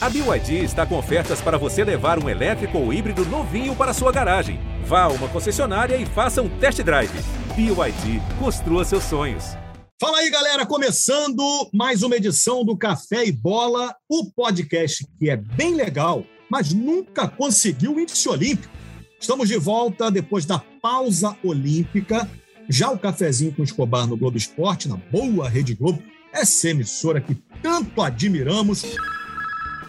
A BYD está com ofertas para você levar um elétrico ou híbrido novinho para sua garagem. Vá a uma concessionária e faça um test drive. BYD, construa seus sonhos. Fala aí, galera, começando mais uma edição do Café e Bola, o podcast que é bem legal, mas nunca conseguiu o índice olímpico. Estamos de volta depois da pausa olímpica. Já o cafezinho com Escobar no Globo Esporte, na boa Rede Globo, essa emissora que tanto admiramos,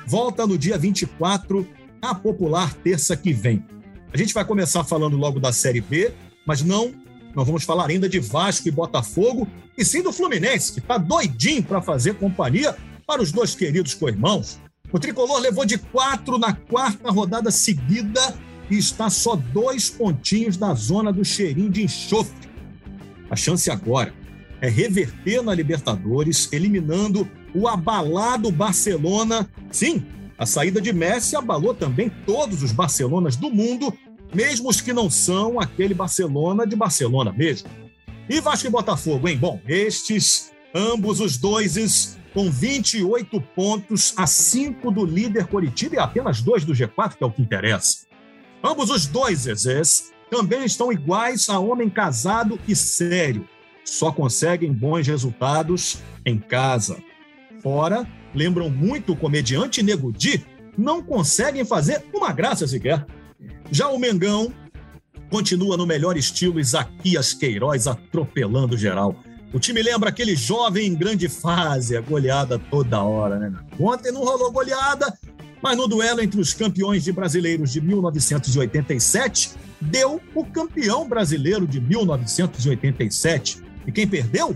volta no dia 24, a popular terça que vem. A gente vai começar falando logo da Série B, mas não, não vamos falar ainda de Vasco e Botafogo, e sim do Fluminense, que está doidinho para fazer companhia para os dois queridos co-irmãos. O tricolor levou de quatro na quarta rodada seguida e está só dois pontinhos da zona do cheirinho de enxofre. A chance agora é reverter na Libertadores, eliminando o abalado Barcelona. Sim, a saída de Messi abalou também todos os Barcelonas do mundo, mesmo os que não são aquele Barcelona de Barcelona mesmo. E Vasco e Botafogo, hein? Bom, estes, ambos os dois, com 28 pontos, a 5 do líder Coritiba e apenas dois do G4, que é o que interessa. Ambos os dois, Zezés, também estão iguais a homem casado e sério. Só conseguem bons resultados em casa. Fora, lembram muito o comediante Nego Di, não conseguem fazer uma graça sequer. Já o Mengão continua no melhor estilo Isaquias Queiroz atropelando geral. O time lembra aquele jovem em grande fase, a goleada toda hora, né? Ontem não rolou goleada, mas no duelo entre os campeões de brasileiros de 1987, deu o campeão brasileiro de 1987. E quem perdeu?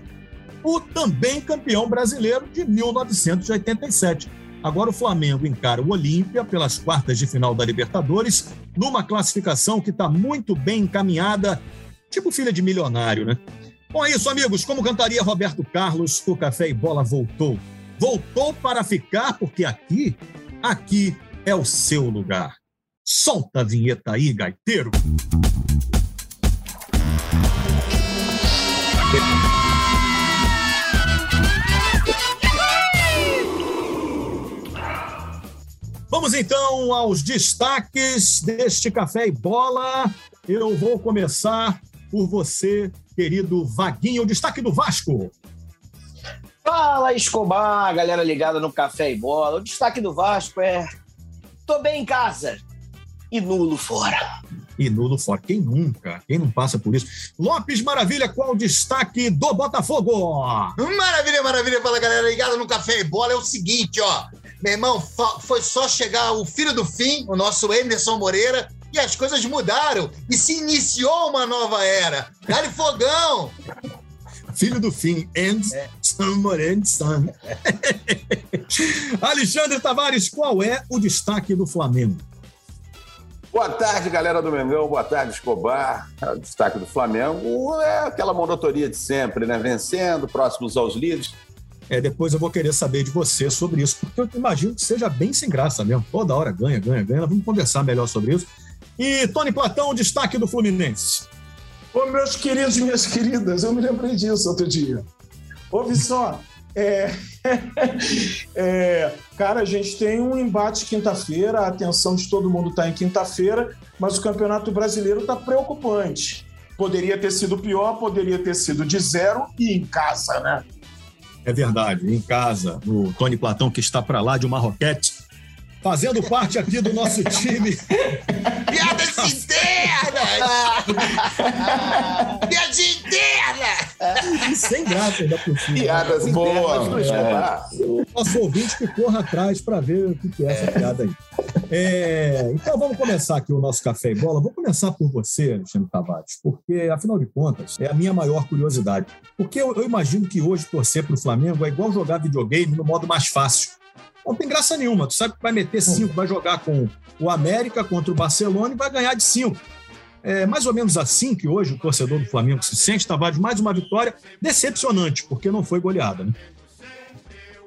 O também campeão brasileiro de 1987. Agora o Flamengo encara o Olímpia pelas quartas de final da Libertadores, numa classificação que está muito bem encaminhada, tipo filha de milionário, né? Bom, é isso, amigos. Como cantaria Roberto Carlos, o Café e Bola voltou. Voltou para ficar, porque aqui Aqui é o seu lugar. Solta a vinheta aí, gaiteiro. Vamos então aos destaques deste Café e Bola. Eu vou começar por você, querido Vaguinho. O destaque do Vasco. Fala, Escobar, galera ligada no Café e Bola. O destaque do Vasco é: tô bem em casa e nulo fora. E nulo fora. Quem nunca? Quem não passa por isso? Lopes Maravilha, qual o destaque do Botafogo? Maravilha, maravilha. Fala, galera ligada no Café e Bola. É o seguinte, ó. Meu irmão, foi só chegar o filho do fim, o nosso Emerson Moreira, e as coisas mudaram. E se iniciou uma nova era. Dá-lhe fogão! filho do fim, and é. son. Alexandre Tavares, qual é o destaque do Flamengo? Boa tarde, galera do Mengão. Boa tarde, Escobar. O destaque do Flamengo é aquela monotonia de sempre, né? Vencendo, próximos aos líderes. É, depois eu vou querer saber de você sobre isso, porque eu imagino que seja bem sem graça mesmo. Toda hora ganha, ganha, ganha. Vamos conversar melhor sobre isso. E Tony Platão, destaque do Fluminense. Ô, meus queridos e minhas queridas, eu me lembrei disso outro dia. Ouve só, é... é... cara, a gente tem um embate quinta-feira, a atenção de todo mundo está em quinta-feira, mas o Campeonato Brasileiro está preocupante. Poderia ter sido pior, poderia ter sido de zero e em casa, né? É verdade, em casa, o Tony Platão que está para lá de uma roquete, fazendo parte aqui do nosso time. Piadas internas! Piadinha interna! Sem graça ainda por cima. Piadas boas do é. O nosso ouvinte que corra atrás para ver o que é essa piada aí. É, então vamos começar aqui o nosso café e bola. Vou começar por você, Alexandre Tavares, porque afinal de contas é a minha maior curiosidade. Porque eu, eu imagino que hoje torcer para o Flamengo é igual jogar videogame no modo mais fácil. Não tem graça nenhuma. Tu sabe que vai meter cinco, vai jogar com o América contra o Barcelona e vai ganhar de cinco. É mais ou menos assim que hoje o torcedor do Flamengo se sente, Tavares, mais uma vitória decepcionante, porque não foi goleada, né?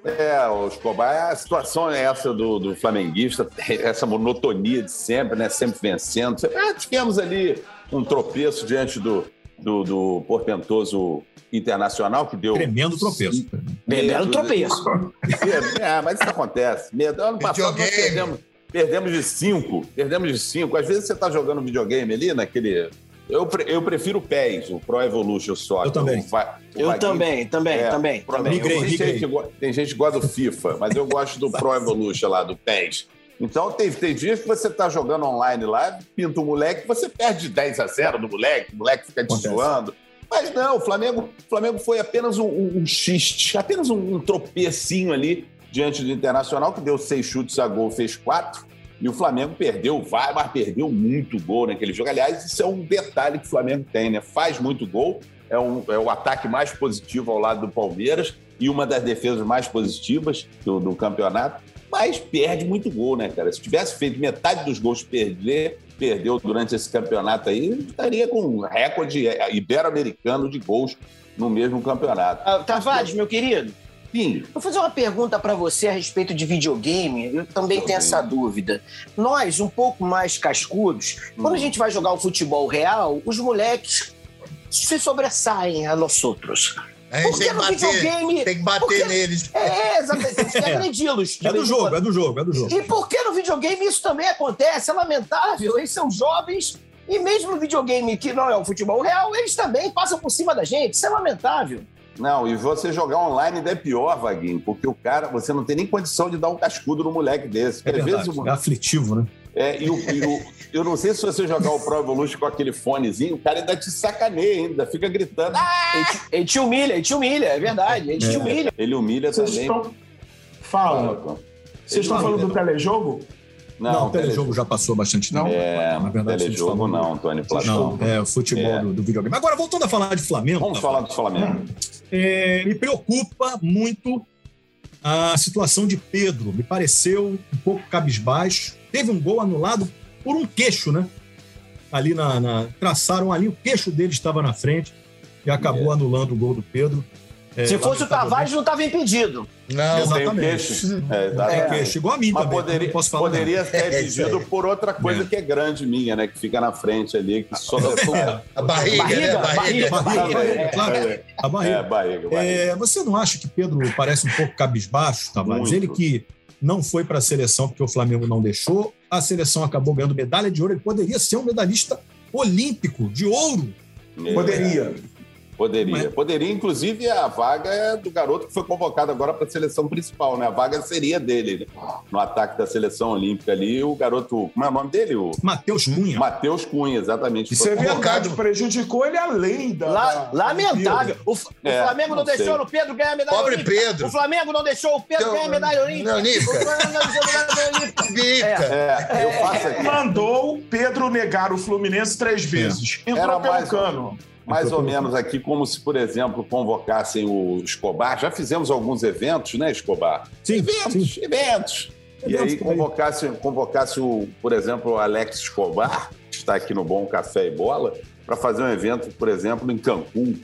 É, o Escobar, a situação é essa do, do flamenguista, essa monotonia de sempre, né? Sempre vencendo. Ah, tivemos ali um tropeço diante do, do, do portentoso internacional que deu. Tremendo tropeço. Belo tropeço. É, mas isso acontece. Medo. Ano passado nós perdemos, perdemos de cinco. Perdemos de cinco. Às vezes você tá jogando videogame ali, naquele. Eu, pre- eu prefiro o PES, o Pro Evolution Soccer. Eu também. O Va- o Eu também, também, É, também. Pro- também. Migrei, tem, migrei. gente que go- tem gente que gosta do FIFA, mas eu gosto do Pro Evolution lá, do PES. Então tem, tem dias que você tá jogando online lá, pinta o moleque, você perde de 10 a 0 do moleque, o moleque fica te Acontece. zoando. Mas não, o Flamengo, o Flamengo foi apenas um, um, um xiste, apenas um, um tropecinho ali diante do Internacional, que deu seis chutes a gol, fez quatro. E o Flamengo perdeu, vai, mas perdeu muito gol naquele jogo. Aliás, isso é um detalhe que o Flamengo tem, né? Faz muito gol, é, um, é o ataque mais positivo ao lado do Palmeiras e uma das defesas mais positivas do, do campeonato, mas perde muito gol, né, cara? Se tivesse feito metade dos gols perder, perdeu durante esse campeonato aí, estaria com um recorde é, ibero-americano de gols no mesmo campeonato. Ah, Tavares, meu querido, Sim, vou fazer uma pergunta para você a respeito de videogame. Eu também tenho essa dúvida. Nós, um pouco mais cascudos, quando a gente vai jogar o futebol real, os moleques se sobressaem a nós outros. A gente Por tem que bater, videogame? tem que bater Por que- neles. É, exatamente. Tem que agredi-los. É do jogo, é do jogo, é do jogo. E por que no videogame isso também acontece? É lamentável. Eles são jovens e mesmo no videogame que não é o futebol real, eles também passam por cima da gente. Isso é lamentável. Não, e você jogar online ainda é pior, Vaguinho, porque o cara, você não tem nem condição de dar um cascudo no moleque desse. É vezes, verdade. o- É aflitivo, né? é, e o, e o- eu não sei se você jogar o Pro Evolution com aquele fonezinho, o cara ainda te sacaneia, ainda fica gritando. Ah! Ele te, ele te humilha, ele te humilha, é verdade. Ele te É. humilha. Ele humilha Vocês também. estão. Fala. Vocês estão falando do telejogo? Não, o telejogo já passou bastante tempo. É, Na verdade, telejogo não, Tony Platão. Não, é o futebol É. do, do videogame. Agora, voltando a falar de Flamengo, Vamos tá? falar do Flamengo. É, me preocupa muito a situação de Pedro. Me pareceu um pouco cabisbaixo. Teve um gol anulado por um queixo, né? Ali na, na- traçaram ali, o queixo dele estava na frente e acabou anulando o gol do Pedro. É, Se fosse o. Tavares, não estava impedido. Não, Tem Exatamente. queixo. É, Tem exatamente. queixo, igual a mim Mas também. poderia, posso falar poderia ter É isso pedido aí. por outra coisa É. que é grande minha, né? Que fica na frente ali, que só a barriga, né? Barriga, A barriga. barriga, barriga. É, claro, a barriga. É, barriga, barriga. É, você não acha que Pedro parece um pouco cabisbaixo, Tavares? Muito. Ele que não foi para a seleção porque o Flamengo não deixou, a seleção acabou ganhando medalha de ouro, ele poderia ser um medalhista olímpico de ouro. É, Poderia. Poderia. Mas- Poderia, inclusive, a vaga é do garoto que foi convocado agora para a seleção principal, né? A vaga seria dele, né? No ataque da seleção olímpica ali, o garoto. Como é o nome dele? O Matheus Cunha. Matheus Cunha, exatamente. Isso é convocado. verdade, prejudicou ele além da. La- lamentável. O, F- o É, Flamengo não, não sei. deixou o Pedro ganhar a medalha Pobre olímpica. Pedro. O Flamengo não deixou o Pedro Então, ganhar a medalha olímpica. não, olímpica. O Flamengo não deixou a medalha olímpica. Bica. É, eu faço aqui. Mandou o Pedro negar o Fluminense três vezes. Entrou Era pelo mais- cano. Mais ou menos aqui, como se, por exemplo, convocassem o Escobar. Já fizemos alguns eventos, né, Escobar? Sim, Eventos, sim. eventos. E Eventos aí convocasse, convocasse o, por exemplo, o Alex Escobar, que está aqui no Bom Café e Bola, para fazer um evento, por exemplo, em Cancún.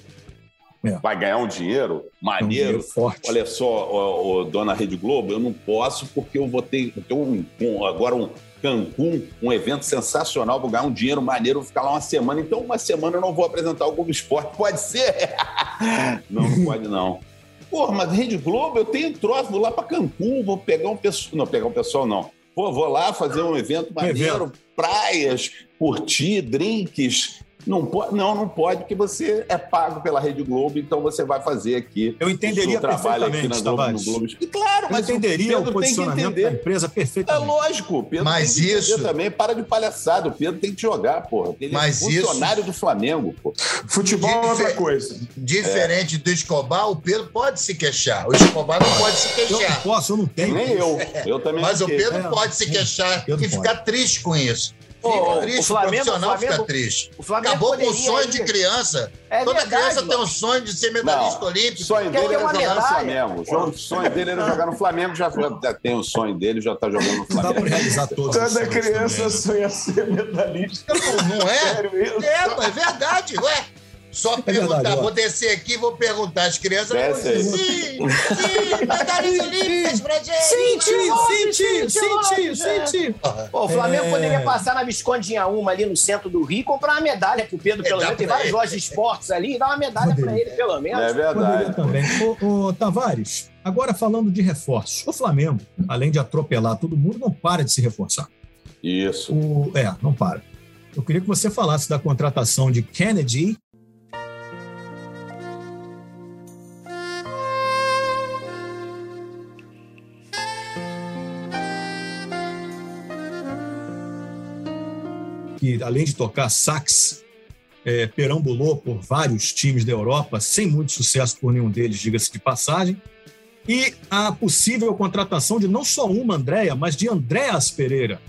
É. Vai ganhar um dinheiro É um maneiro. dinheiro forte. Olha só, ô, ô, dona Rede Globo, eu não posso porque eu vou ter, eu tenho um- um- agora um Cancún, um evento sensacional, vou ganhar um dinheiro maneiro, vou ficar lá uma semana. Então, uma semana eu não vou apresentar o Globo Esporte. Pode ser? não, não pode não. Porra, mas Rede Globo, eu tenho troço, vou lá para Cancún, vou pegar um pessoal. Não, pegar um pessoal não. Pô, vou lá fazer um evento maneiro, praias, curtir, drinks. Não pode, não, não pode, porque você é pago pela Rede Globo, então você vai fazer aqui. Eu entenderia o seu trabalho aqui na perfeitamente, Globo, no Tavares. Globo. E claro, Eu mas entenderia o o Pedro tem que posicionamento da empresa É perfeitamente. lógico, o Pedro Mas tem que isso- também. Para de palhaçada, o Pedro tem que jogar, porra. Ele Mas é funcionário do Flamengo, pô. Futebol é outra coisa. Diferente do Escobar, o Pedro pode se queixar. O Escobar não pode se Eu não queixar. posso, eu não tenho. Nem eu. Eu também Mas o. Pedro É, pode se queixar Pedro e ficar triste com isso. Ô, Fica o triste, o, Flamengo- profissional o Flamengo- fica triste. O Flamengo Acabou com o sonho ir- de criança. É Toda verdade, criança tem um sonho de ser medalhista Não, o olímpico. sonho Quer dele ter era jogar no medalha? Flamengo. O sonho dele era jogar no Flamengo, já, já tem o sonho dele, já tá jogando no Não dá Flamengo. realizar todos os Toda criança também, né? sonha ser medalhista. Não é? Sério isso? É, pô, é verdade, ué. Só É perguntar, verdade, ó. vou descer aqui e vou perguntar. As crianças Desce aí. sim, sim, medalhas olímpicas pra gente. Sente, Senti, senti, senti, senti. Pô, o Flamengo É. poderia passar na Visconde uma ali no centro do Rio e comprar uma medalha pro Pedro, É, pelo dá menos. Tem várias lojas de esportes ali, dá uma medalha Poderia. pra ele, pelo menos. É Poderia verdade. também. Ô, ô, Tavares, agora falando de reforços. O Flamengo, além de atropelar todo mundo, não para de se reforçar. Isso. O, é, não para. Eu queria que você falasse da contratação de Kennedy. Que, além de tocar sax, é, perambulou por vários times da Europa, sem muito sucesso por nenhum deles, diga-se de passagem. E a possível contratação de não só uma Andréia, mas de Andréas Pereira,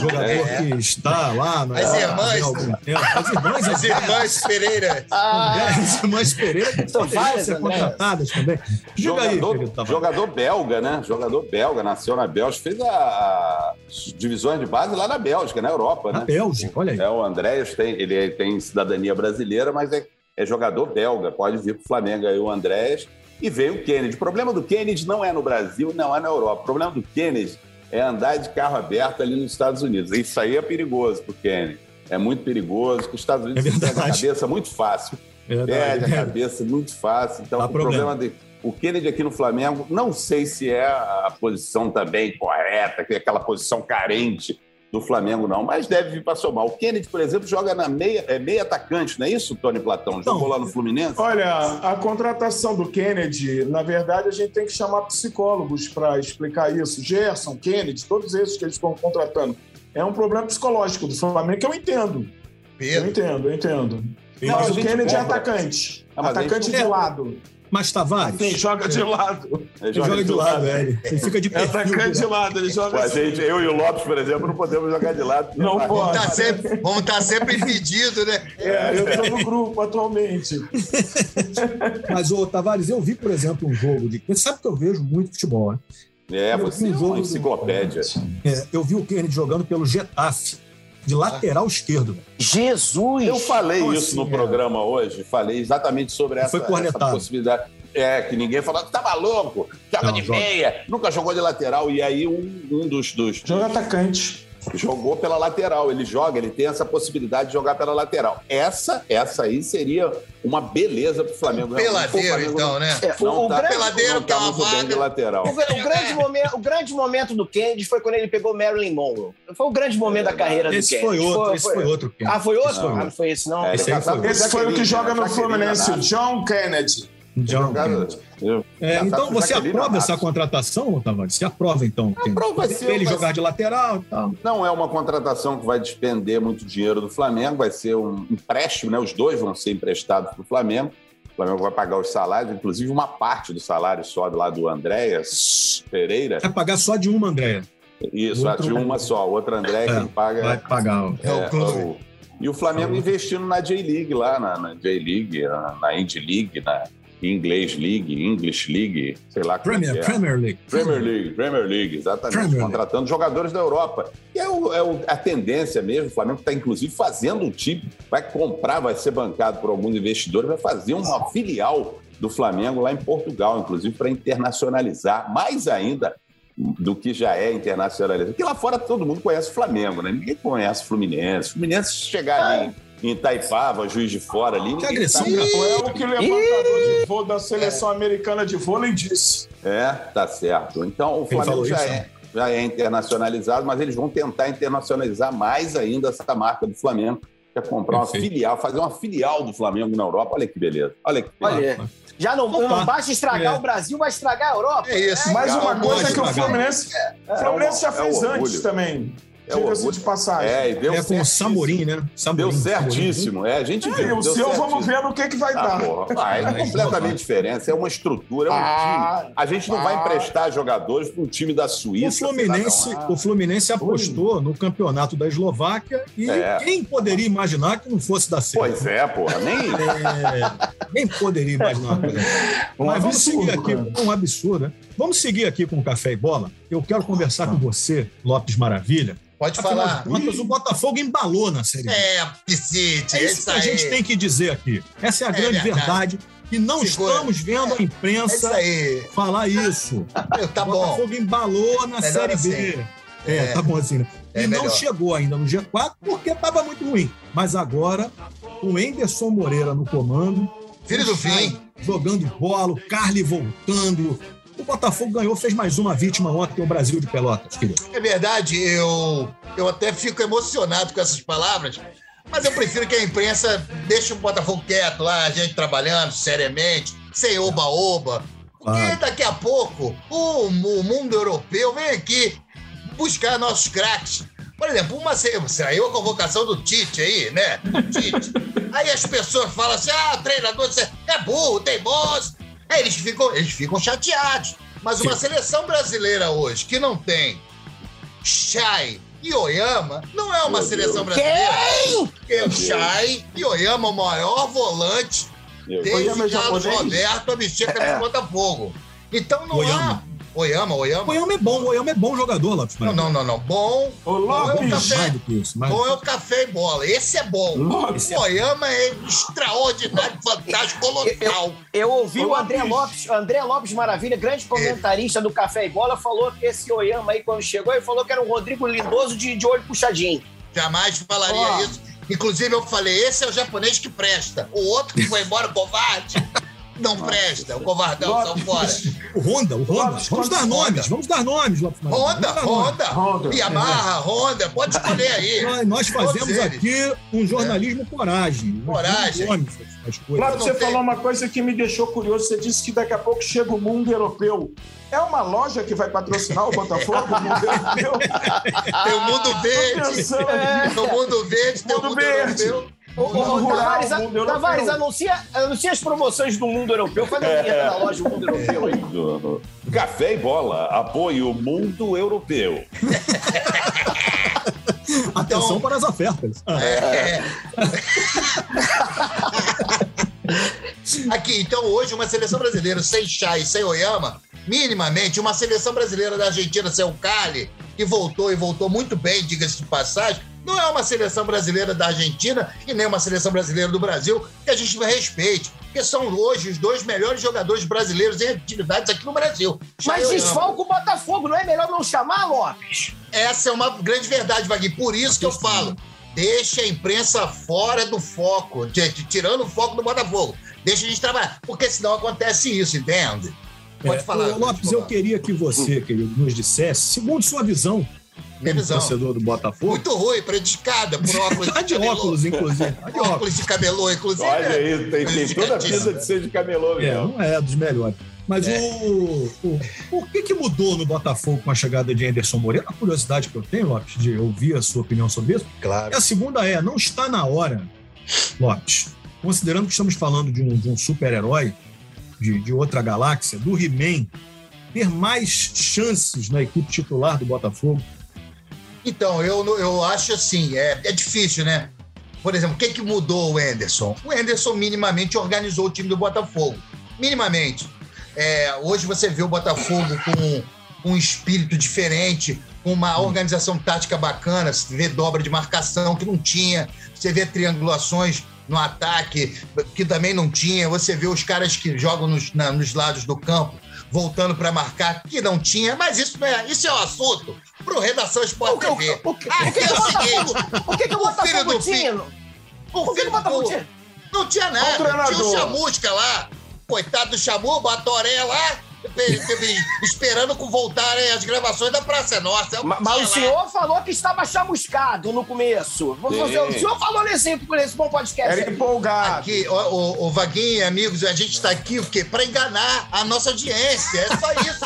jogador André, que está lá na As irmãs. há algum tempo. As irmãs, As irmãs Pereira. Ah, As irmãs Pereira que São várias ser Andréas. contratadas também. Diga aí, jogador, querido Tavares. jogador belga, né? Jogador belga, nasceu na Bélgica, fez a- as divisões de base lá na Bélgica, na Europa, Na né? Bélgica, olha aí. É, o Andréas tem, ele tem cidadania brasileira, mas é, é jogador belga, pode vir para o Flamengo aí o Andréas. E veio o Kennedy. O problema do Kennedy não é no Brasil, não é na Europa. O problema do Kennedy é andar de carro aberto ali nos Estados Unidos. Isso aí é perigoso pro Kennedy. É muito perigoso, porque os Estados Unidos É perdem a cabeça muito fácil. Verdade. Perde a cabeça muito fácil. Então, Dá o problema. problema de. O Kennedy aqui no Flamengo, não sei se é a posição também correta, que é aquela posição carente do Flamengo, não, mas deve vir para somar. O Kennedy, por exemplo, joga na meia, é meia atacante, não é isso, Tony Platão? Jogou Não. lá no Fluminense? Olha, a contratação do Kennedy, na verdade, a gente tem que chamar psicólogos para explicar isso. Gerson, Kennedy, todos esses que eles estão contratando. É um problema psicológico do Flamengo que eu entendo. Eu Pedro. entendo, eu entendo. Mas Mas o Kennedy é compra. atacante. Ah, atacante de não- lado. Mas Tavares. Sim, joga de lado. Ele Ele joga de lado, é. Ele ele fica de É perfil. atacante de lado, ele joga a assim. gente, eu e o Lopes, por exemplo, não podemos jogar de lado. Não Mas- pode. Tá sempre, vamos estar sempre impedidos, né? É, eu estou no grupo atualmente. Mas, ô, Tavares, eu vi, por exemplo, um jogo de. Você sabe que eu vejo muito futebol, né? É, você é Um jogo uma do- enciclopédia. É, eu vi o Kennedy jogando pelo Getafe, de lateral esquerdo. Jesus! Eu falei Como isso assim, no cara? programa hoje, falei exatamente sobre essa, Foi essa cornetado. possibilidade. É, que ninguém falou, tá maluco, joga Não, de joga. meia, nunca jogou de lateral. E aí um, um dos, dos Joga atacante. Jogou pela lateral. Ele joga, ele tem essa possibilidade de jogar pela lateral. Essa, essa aí seria uma beleza pro Flamengo. O Peladeiro, Flamengo então, né? É, o, Não o tá, grande, peladeiro, não que é tá bem lateral. o, o grande momento, o grande momento do Kennedy foi quando ele pegou Marilyn Monroe. Foi o grande momento da carreira do Esse Kennedy. foi outro, esse foi outro. Kennedy. Ah, foi outro? Não. Ah, não foi esse, não. É, Esse foi- Esse foi o que joga no né? Fluminense, o Nato. John Kennedy. John É, casado então com você aprova essa contratação, Tavares? Você aprova, então? Aprova, ser- Ele jogar ser- de lateral e tal. Não é uma contratação que vai despender muito dinheiro do Flamengo, vai ser um empréstimo, né? Os dois vão ser emprestados para o Flamengo. O Flamengo vai pagar os salários, inclusive uma parte do salário sobe lá do Andréas Pereira. Vai pagar só de uma, Andréia. Isso, a de uma só. O outro André, É, quem paga. Vai pagar. ó. É o clube. E o Flamengo investindo na J-League lá, na, na J-League, na, na Indy League, na English League, English League, sei lá como é Premier, que é. Premier League. Premier League, Premier League, exatamente, Premier League. contratando jogadores da Europa. E é, o- é o- a tendência mesmo, o Flamengo está inclusive fazendo um time, vai comprar, vai ser bancado por alguns investidores, vai fazer uma filial do Flamengo lá em Portugal, inclusive para internacionalizar mais ainda do que já é internacionalizado. Porque lá fora todo mundo conhece o Flamengo, né? Ninguém conhece o Fluminense. O Fluminense se chegar ali em, Itaipava, Juiz de Fora ali, ninguém agressão. Não é o que o levantador de voo da seleção americana de vôlei disse. É, tá certo. Então o Flamengo já isso, é, já é internacionalizado, mas eles vão tentar internacionalizar mais ainda essa marca do Flamengo, que é comprar Perfeito. uma filial, fazer uma filial do Flamengo na Europa. Olha que beleza. Olha que Olha, já não, Opa. não basta estragar É. o Brasil, vai estragar a Europa. É isso. Mas uma Calma, coisa que o. Fluminense, o Fluminense já é fez antes também. É o orgulho. de passagem. É, e deu É com o. Samorim, né? Samorim, Deu Samorim. certíssimo. É, a gente É, viu. e o deu seu vamos ver no que, que vai Ah, dar. porra, vai, é completamente diferente. É uma estrutura, é um Ah, time. A gente não vai ah. emprestar jogadores para um time da O Suíça. lá, Fluminense, o Fluminense apostou no campeonato da Eslováquia e É. quem poderia imaginar que não fosse dar certo? Pois é, porra. Nem. É, nem poderia imaginar. Um Mas vamos absurdo, seguir aqui. cara. Um absurdo, né? Vamos seguir aqui com o Café e Bola. Eu quero conversar com você, Lopes Maravilha. Pode Afinal falar. contas, o Botafogo embalou na Série B. É, Piscite, É isso que a gente tem que dizer aqui. Essa é a É grande verdade. verdade. E não Segura. estamos vendo a É isso imprensa aí. falar isso. Tá o bom. Botafogo embalou na Melhor Série assim. B. É, É. tá bom assim. né? É e não melhor. chegou ainda no G4 porque estava muito ruim. Mas agora, o Enderson Moreira no comando. Filho do fim. Jogando bola, o Carly voltando. O Botafogo ganhou, fez mais uma vítima ontem, o Brasil de Pelotas, querido. É verdade, eu, eu até fico emocionado com essas palavras, mas eu prefiro que a imprensa deixe o Botafogo quieto lá, a gente trabalhando seriamente, sem oba-oba. Porque Claro. daqui a pouco o, o mundo europeu vem aqui buscar nossos craques. Por exemplo, uma, saiu a convocação do Tite aí, né? Tite. Aí as pessoas falam assim: ah, treinador você é burro, teimoso. Aí eles ficam, eles ficam chateados. Mas uma seleção brasileira hoje que não tem Chay e Oyama não é uma Meu seleção Deus. brasileira. Quem? Chay e Oyama, o maior volante Eu- desde é Carlos japonês? Roberto a a camisa do Botafogo. Então não Oyama. há. Oyama, O Oyama. Oyama é bom, o Oyama é bom jogador, Lopes. Não, não, não, não. Bom. Ô, Bom é o Lopes, café. Mais do que isso. mais Bom do é o café e bola. Esse é bom. Lopes. O Oyama é extraordinário, fantástico, colossal. Eu ouvi Ô, o André Lopes. Lopes, André Lopes Maravilha, grande comentarista do Café e Bola, falou que esse Oyama aí, quando chegou, ele falou que era um Rodrigo Lindoso de, de olho puxadinho. Jamais falaria Ó. isso. Inclusive, eu falei: esse é o japonês que presta. O outro que foi embora, covarde, não presta. O covardão, saiu fora. O Honda, o Honda. Lopes, Vamos dar Honda. nomes, vamos dar nomes, Lopes. Honda, Vamos dar nomes. Honda, Honda. Yamaha, Honda, pode escolher aí. Nós, nós fazemos Todos eles. aqui um jornalismo coragem. Nós Coragem. damos nomes às coisas. Lopes, não você tem- falou uma coisa que me deixou curioso. Você disse que daqui a pouco chega o mundo europeu. É uma loja que vai patrocinar o Botafogo? o mundo europeu? Tem o mundo verde. pensando. Tem o mundo verde, tem o Mundo mundo verde. europeu. Ô, ô, ô, Mundo rural, Tavares, a-. Tavares, anuncia, anuncia as promoções do mundo europeu. Faz a vinheta da loja do mundo europeu aí. Café e bola. Apoio Mundo Europeu. Atenção para as ofertas. Ah, É. Aqui, então, hoje, uma seleção brasileira sem Chay e sem Oyama, minimamente, uma seleção brasileira da Argentina sem o Cali, que voltou e voltou muito bem, diga-se de passagem, não é uma seleção brasileira da Argentina e nem uma seleção brasileira do Brasil que a gente respeite, porque são hoje os dois melhores jogadores brasileiros em atividades aqui no Brasil. Mas desfalca o Botafogo, não é melhor não chamar, Lopes? Essa é uma grande verdade, Vaguinho. Por isso que eu falo. Deixa a imprensa fora do foco, de- tirando o foco do Botafogo. Deixa a gente trabalhar. Porque senão acontece isso, entende? Pode é, falar. Lopes, eu queria que você, querido, nos dissesse, segundo sua visão, Minha visão. torcedor do Botafogo, Muito ruim, predicada por óculos tá de camelô. óculos, inclusive. Tá de óculos. Óculos de camelô, inclusive. Olha é aí, tem, tem toda a pinta de ser de camelô É, mesmo. não é dos melhores. Mas É. o, o, o que, que mudou no Botafogo com a chegada de Anderson Moreira? A curiosidade que eu tenho, Lopes, de ouvir a sua opinião sobre isso. Claro. E a segunda é, não está na hora, Lopes, considerando que estamos falando de um, de um super-herói de, de outra galáxia, do He-Man, ter mais chances na equipe titular do Botafogo? Então, eu, eu acho assim, é, é difícil, né? Por exemplo, o que, que mudou o Enderson? O Enderson minimamente organizou o time do Botafogo. Minimamente. É, hoje você vê o Botafogo com um espírito diferente, com uma organização tática bacana, você vê dobra de marcação que não tinha, você vê triangulações no ataque que também não tinha, você vê os caras que jogam nos, na- nos lados do campo voltando para marcar que não tinha, mas isso não é, isso é um assunto para o Redação Sport O que, o, TV. o, que- Aqui o que é o o seguinte, o que o o Botafogo do tinha? filho- O que que o Botafogo tinha? Não tinha o nada. Tinha o. Chamusca lá. Coitado do Chamu, Batoré lá, esperando com voltarem as gravações da Praça é Nossa. Eu Ma- tinha Mas o senhor falou que estava chamuscado no começo. Você- o senhor falou nesse, nesse bom podcast. Era empolgado. Aqui, o, o, o Vaguinho e amigos, a gente está aqui? Para enganar a nossa audiência. É só isso.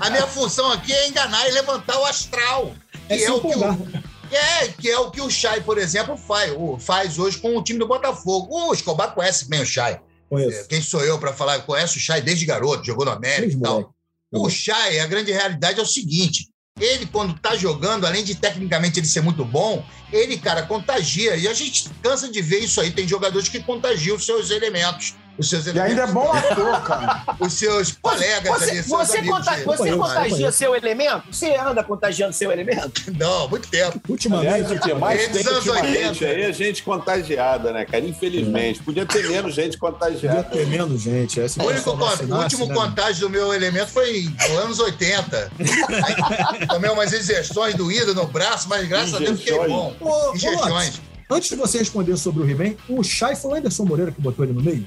a minha função aqui é enganar e levantar o astral. É Que é, se o que o, é, que é o que o Chay, por exemplo, faz, faz hoje com o time do Botafogo. O Escobar conhece bem o Chay. Conheço. Quem sou eu para falar? Conhece o Chay desde garoto, jogou no América Desde e tal. moleque. O Chay, a grande realidade é o seguinte: ele, quando tá jogando, além de tecnicamente ele ser muito bom, ele, cara, contagia. E a gente cansa de ver isso aí. Tem jogadores que contagiam os seus elementos. Os seus E ainda é bom ator, cara. os seus colegas Você, ali, seus você, amigos conta- de- você contagia seu elemento? Você anda contagiando seu elemento? Não, muito tempo. Ultimamente, Aliás, o que mais tem ultimamente 80. aí é gente contagiada, né, cara? Infelizmente. Podia ter menos gente podia contagiada. ter menos gente. É, O, único o último né? contágio do meu elemento foi nos anos 80. Aí, Tomei umas injeções doídas no braço, mas graças a Deus fiquei bom. Ô, ô, Injeções. Antes de você responder sobre o He-Man, o Chay foi o Anderson Moreira que botou ele no meio?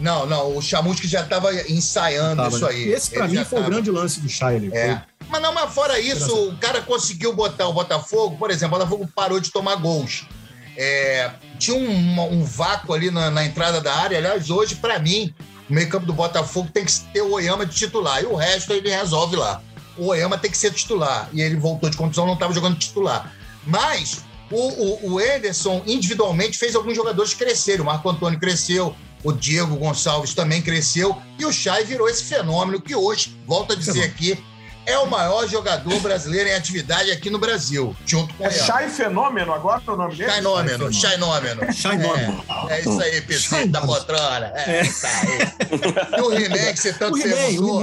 Não, não, o Chamusca já estava ensaiando Tava, isso né? aí. Esse, pra Ele mim, foi o tava. grande lance do Chay. Ele É. foi- Mas não, mas fora isso, o cara conseguiu botar o Botafogo, por exemplo, o Botafogo parou de tomar gols. É, tinha um, um vácuo ali na, na entrada da área. Aliás, hoje, pra mim, o meio-campo do Botafogo tem que ter o Oyama de titular. E o resto ele resolve lá. O Oyama tem que ser titular. E ele voltou de contusão, não estava jogando titular. Mas o, o, o Ederson, individualmente, fez alguns jogadores crescerem. O Marco Antônio cresceu, o Diego Gonçalves também cresceu. E o Chay virou esse fenômeno que hoje, volto a dizer aqui, é o maior jogador brasileiro em atividade aqui no Brasil, junto com o É. Chay Fenômeno agora o nome dele? Chainômeno, Chainômeno. Chainômeno. É, é isso aí, PC da Poltrona. É, isso aí. E o He-Man, que você tanto perguntou.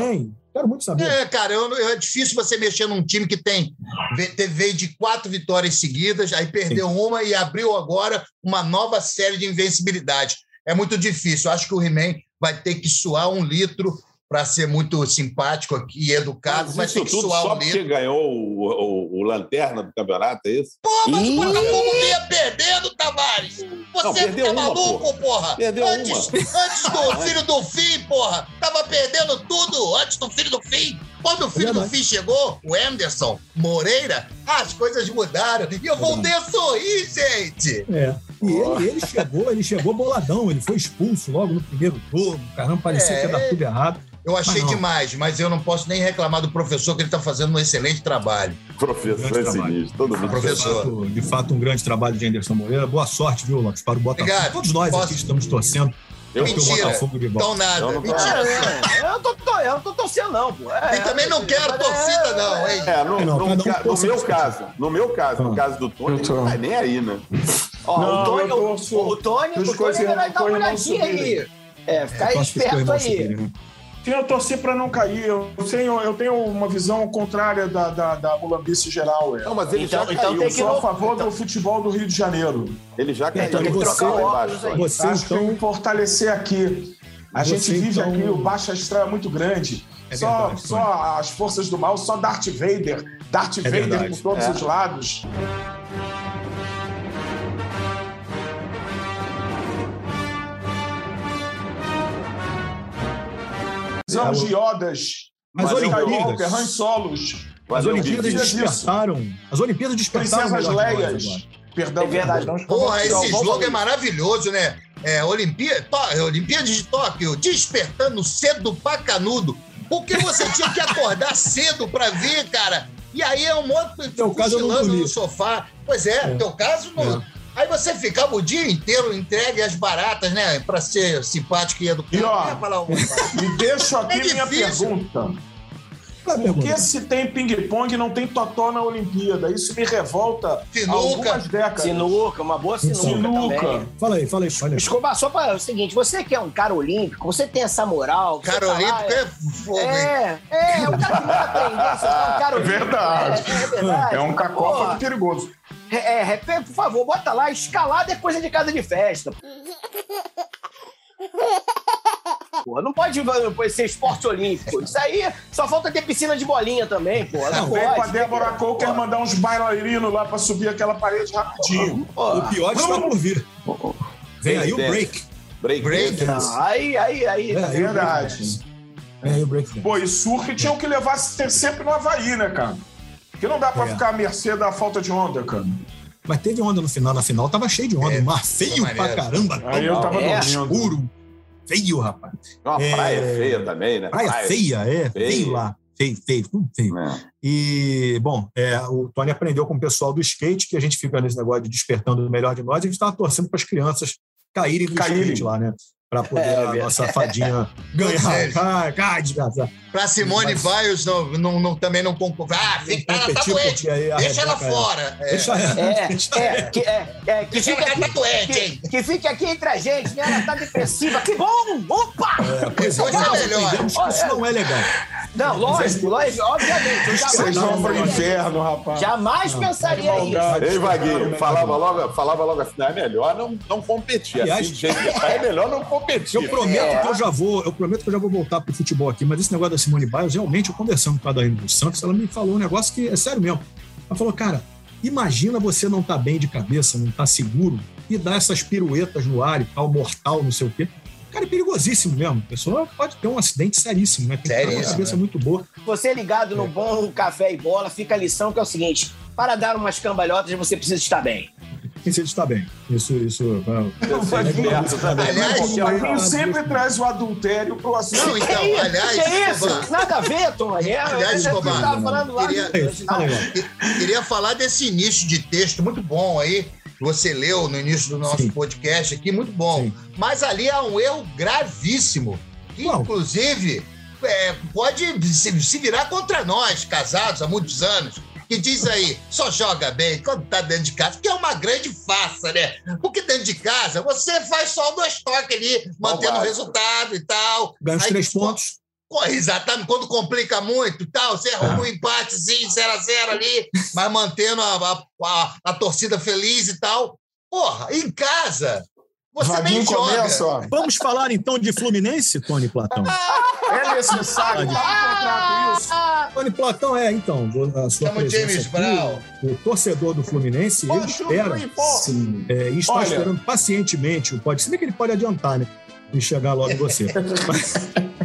Quero muito saber. É, cara, eu, eu- é difícil você mexer num time que tem ve- te- veio de quatro vitórias seguidas, aí perdeu uma e abriu agora uma nova série de invencibilidade. É muito difícil. Eu acho que o He-Man vai ter que suar um litro para ser muito simpático aqui e educado, mas, tem isso que tudo suar só um litro. ganhou o, o- o Lanterna do campeonato, é isso? Pô, mas o Botafogo vinha perdendo, Tavares. Você Não, perdeu tá uma, maluco, porra? Perdeu antes, uma. antes do filho do fim, porra. Tava perdendo tudo antes do filho do fim. Quando o filho do fim chegou, o Anderson Moreira, as coisas mudaram. E eu voltei a sorrir, gente. É. E ele, ele chegou, ele chegou boladão, ele foi expulso logo no primeiro turno. Caramba, parecia É. que ia dar tudo errado. Eu achei Mas demais, mas eu não posso nem reclamar do professor, que ele tá fazendo um excelente trabalho. Professor Grande é sinistro, todo mundo. Professor. De fato, de fato, um grande trabalho de Anderson Moreira. Boa sorte, viu, Lopes, para o Botafogo. Obrigado. Todos nós Posso- aqui estamos torcendo Eu, Mentira. Então nada. Eu não tô- Mentira. É, eu, não tô, tô- eu não tô torcendo, não, pô. É, E também não quero é, torcida, não, hein? É, no, É, não, no um no torce meu caso, no meu caso, no Ah. caso do Tony, não tá nem aí, né? Ó, Não, o Tony, torço- o, o Tony, o Tony vai dar uma olhadinha aí. É, fica aí Torce pros esperto aí. né? Sim, eu torci para não cair. Eu tenho, eu tenho uma visão contrária da, da, da mulambice geral. É. Não, mas ele Então- já então caiu. tem Eu que- sou a favor então- do futebol do Rio de Janeiro. Ele já caiu. Então, você- trocar embaixo. óculos aí. Você, Acho que tem então, que fortalecer aqui. A Você, gente vive então- aqui, o Baixa Astral é muito grande. É só, verdade, só as forças do mal, só Darth Vader. Darth Vader verdade. por todos É. os lados. Precisamos de Yodas. As Valeu, Olimpíadas- Skywalker, Han Solos, As Olimpíadas despertaram. As Olimpíadas despertaram. Princesas de Leias. Perdão, É verdade. perdão, Porra, esse slogan é maravilhoso, né? É, Olimpíada, Tó- Olimpíadas de Tóquio, despertando cedo pra canudo. Porque você tinha que acordar cedo pra ver, cara. E aí é um monte não cochilando no sofá. Pois é, É. no teu caso, não. Aí você ficava o dia inteiro entregue às baratas, né? Pra ser simpático e educado. E, ó. E deixo aqui É minha pergunta. É Por que se tem ping-pong e não tem totó na Olimpíada? Isso me revolta há Sinuca. algumas décadas. Sinuca, uma boa sinuca, Sinuca. também. Fala aí, fala aí. Fala aí. Escobar, só para o seguinte, você que é um cara olímpico, você tem essa moral. Cara tá lá, olímpico é fogo, hein? É, é, o cara que nunca aprendeu, você é um cara olímpico. verdade. É, é verdade. É um cacófato Porra, perigoso. É, é, por favor, bota lá, escalada é coisa de casa de festa. Pô, não pode ser esporte olímpico. Isso aí só falta ter piscina de bolinha também, pô. Não, Não, vem pode. com a Débora Coker mandar uns bailarinos lá pra subir aquela parede rapidinho. Pô, O pior está por vir. Vem aí o break. Break. Break. não, aí, aí, aí. É, Verdade. Vem aí o break. Pô, e surf tinham que levar ter sempre no Havaí, né, cara? Porque não dá pra É. ficar à mercê da falta de onda, cara. Mas teve onda no final. Na final tava cheio de onda. É, o mar feio pra caramba. Aí eu tava É. dormindo. escuro. Feio, rapaz. Uma É. praia feia também, né? Praia feia, é. feia. Feio lá. Feio, feio, tudo feio. É. E, bom, é, o Tony aprendeu com o pessoal do skate, que a gente fica nesse negócio de despertando o melhor de nós, a gente estava torcendo para as crianças caírem do Caírem. skate lá, né? Para poder É, a nossa fadinha ganhar. Cai, cai, desgraçado. Pra Simone Mas- Biles não, não, não- também não concorre. Ah, fica, ela tá doente. porque aí Deixa ela Rebeca- fora. É. Deixa ela. É, é, ela. que, é, é, que Deixa fica ela aqui, tá doente, hein? que, que fique aqui entre a gente, né? Ela tá depressiva. Que bom! Opa! É, pois é, é melhor. isso não é legal. Não, lógico, lógico, obviamente. Eu jamais Vocês vão pro pensaria- inferno, rapaz. Jamais pensaria isso. maldade. Ei, Vaguinho, falava logo, falava logo assim, "Não, é melhor não, não competir. Assim, jeito que tá, é melhor não competir. Eu prometo É. que eu já vou, eu prometo que eu já vou voltar pro futebol aqui, mas esse negócio da Simone Biles, realmente, eu conversando com a Daiane dos Santos, ela me falou um negócio que é sério mesmo. Ela falou, cara, imagina você não tá bem de cabeça, não tá seguro, e dar essas piruetas no ar e tal, mortal, não sei o quê. Cara, é perigosíssimo mesmo. A pessoa pode ter um acidente seríssimo, né? Tem que ter uma cabeça né? muito boa. Você ligado no bom café e bola, fica a lição que é o seguinte: para dar umas cambalhotas, você precisa estar bem. Se está bem. Isso, isso. Não vai vir. Aliás, O Vaguinho sempre traz o adultério pro assunto. Não, então, que isso? aliás, que isso? Escobar, Nada a ver, Tom. É, Aliás, tava falando lá queria- É isso, ó. que- queria falar desse início de texto muito bom aí, que você leu no início do nosso Sim. podcast aqui, muito bom. Sim. Mas ali há um erro gravíssimo, que inclusive é, pode se, se virar contra nós, casados há muitos anos. Que diz aí, só joga bem quando tá dentro de casa, que é uma grande farsa, né? Porque dentro de casa você faz só dois toques ali, mantendo o resultado e tal. Ganha os três pontos. Exatamente, quando complica muito e tal, você arruma um empatezinho 0x0 ali, mas mantendo a, a, a, a torcida feliz e tal. Porra, em casa, você nem Vaguinho joga. começa. Vamos falar então de Fluminense, Tony Platão? É necessário, contrato isso. Tony Platão é, então, a sua Chama o presença James aqui, Brown. O torcedor do Fluminense, ele espera Sim. é, e está Olha. esperando pacientemente. Pode ser que ele pode adiantar, né? E chegar logo em você. Mas,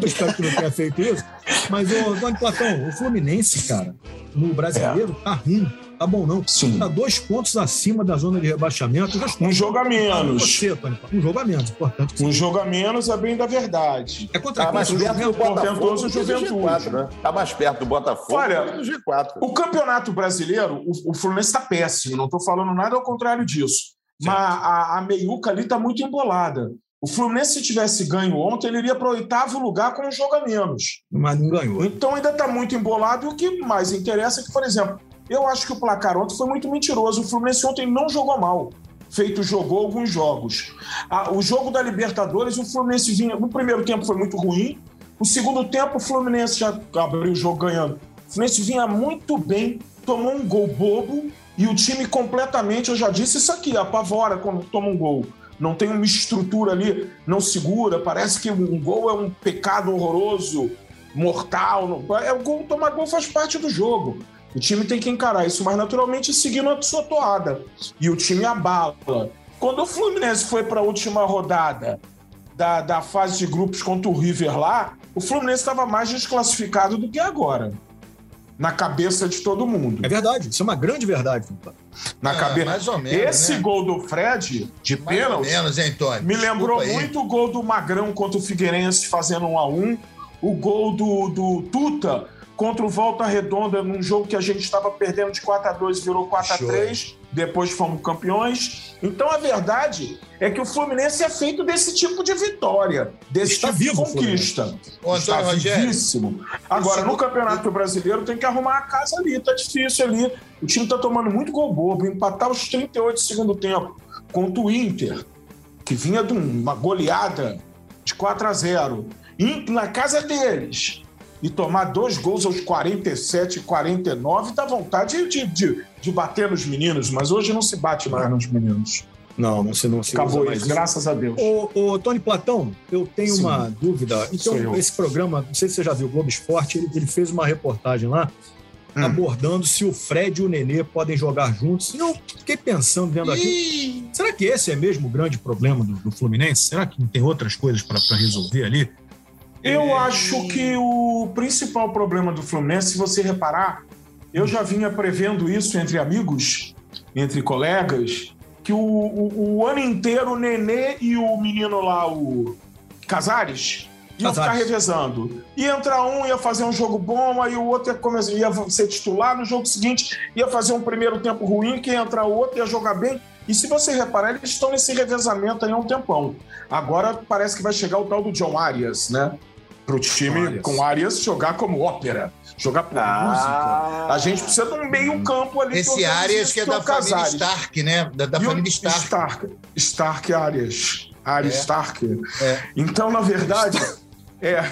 eu espero que não tenha feito isso. Mas, ô, Tony Platão, o Fluminense, cara, no brasileiro, tá ruim. Tá bom, não. Sim. Tá dois pontos acima da zona de rebaixamento. Já estou Um jogo a menos. Você, Tony. Um jogo a menos, importante. Um jogo a menos é bem da verdade. É contra Tá mais quem? perto do Juventus? Botafogo do que do Juventude. G4, né? Tá mais perto do Botafogo Olha, do que do G4. O campeonato brasileiro, o, o Fluminense está péssimo, não estou falando nada ao contrário disso. Mas a, a meiuca ali está muito embolada. O Fluminense, se tivesse ganho ontem, ele iria para o oitavo lugar com um jogo a menos. Mas não ganhou. Então ainda está muito embolado. E o que mais interessa é que, por exemplo, eu acho que o placar ontem foi muito mentiroso. O Fluminense ontem não jogou mal. Feito jogou alguns jogos. O jogo da Libertadores, o Fluminense vinha. No primeiro tempo foi muito ruim. No segundo tempo, o Fluminense já abriu o jogo ganhando. O Fluminense vinha muito bem, tomou um gol bobo e o time completamente, eu já disse isso aqui, apavora quando toma um gol. Não tem uma estrutura ali, não segura, parece que um gol é um pecado horroroso, mortal. É, o gol, tomar gol faz parte do jogo. O time tem que encarar isso mais naturalmente seguindo a sua toada. E o time abala. Quando o Fluminense foi para a última rodada da, da fase de grupos contra o River lá, o Fluminense estava mais desclassificado do que agora. Na cabeça de todo mundo. É verdade. Isso é uma grande verdade. Na Ah, cabeça. mais ou menos, Esse né? gol do Fred, de Mais ou pênalti, menos, hein, Tony? me Desculpa lembrou aí. muito o gol do Magrão contra o Figueirense fazendo um a um, o gol do, do Tuta contra o Volta Redonda num jogo que a gente estava perdendo de 4 a 2 virou 4 a 3 depois fomos campeões. Então a verdade é que o Fluminense é feito desse tipo de vitória, desse Está tipo vivo o de conquista. Ô, Está Rogério. vivíssimo. Agora, no Campeonato Brasileiro tem que arrumar a casa ali, tá difícil ali. O time tá tomando muito gol bobo, empatar os 38 do segundo tempo contra o Inter, que vinha de uma goleada de 4 a 0 in- na casa deles. E tomar dois gols aos 47 e 49 dá vontade de, de, de bater nos meninos, mas hoje não se bate mais nos meninos. Não, não se não se Acabou usa mais isso, graças a Deus. Ô, ô, Tony Platão, eu tenho Sim. uma dúvida. Então, esse programa, não sei se você já viu, o Globo Esporte, ele, ele fez uma reportagem lá Hum. abordando se o Fred e o Nenê podem jogar juntos. E eu fiquei pensando vendo aqui, será que esse é mesmo o grande problema do, do Fluminense? Será que não tem outras coisas para resolver ali? Eu acho que o principal problema do Fluminense, se você reparar, eu já vinha prevendo isso entre amigos, entre colegas, que o, o- o ano inteiro o Nenê e o menino lá, o Casares, iam Casares. ficar revezando. Ia entrar um, ia fazer um jogo bom, aí o outro ia, começar, ia ser titular, no jogo seguinte ia fazer um primeiro tempo ruim, que ia entrar o outro, ia jogar bem. E se você reparar, eles estão nesse revezamento aí há um tempão. Agora parece que vai chegar o tal do John Arias, né? Para o time Arias. com Arias jogar como ópera, jogar por música. A gente precisa de um meio-campo ali. Esse Arias que é o da família Casares. Stark, né? Da, da família Stark. Stark. Stark Arias. Arias É. Stark. É. Então, na verdade, é,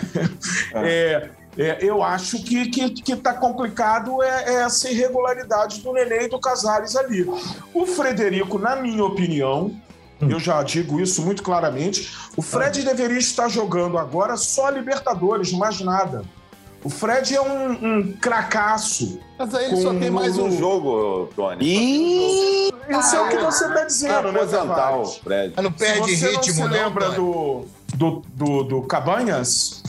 é, é, eu acho que que, que tá complicado é, é essa irregularidade do Nenê e do Casares ali. O Frederico, na minha opinião, eu já digo isso muito claramente, o Fred deveria estar jogando agora só Libertadores, mais nada. O Fred é um, um cracaço. Mas aí ele só tem mais um jogo, Tony. Ih, Isso é o que você está dizendo, né, Tavares? Fred. Mas não perde se você ritmo, não se não. lembra Tony? do, do, do, do Cabanhas,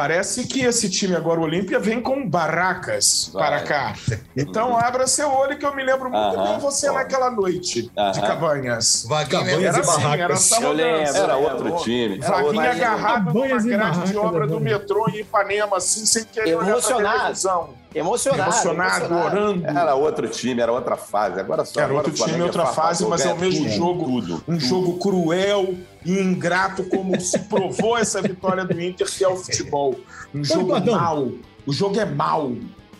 parece que esse time agora, o Olímpia, vem com barracas Vai. para cá. Então abra seu olho que eu me lembro muito Aham, bem você ó. naquela noite de Aham. Cabanhas. Vaguinho Cabanhas Era e assim, era barracas. essa Eu lembro. Era É, outro time. Era outro Vaguinha time. agarrado numa grade de obra é do metrô em Ipanema, assim, sem querer olhar pra Emocionado. televisão. emocionado. Emocionado, orando. Era outro time, era outra fase. Agora só. Era agora outro time, outra farpado, fase, mas é o mesmo tudo, jogo. Tudo, Um tudo. jogo cruel e ingrato, como se provou essa vitória do Inter, que é o futebol. Um jogo Platão. mau. O jogo é mau.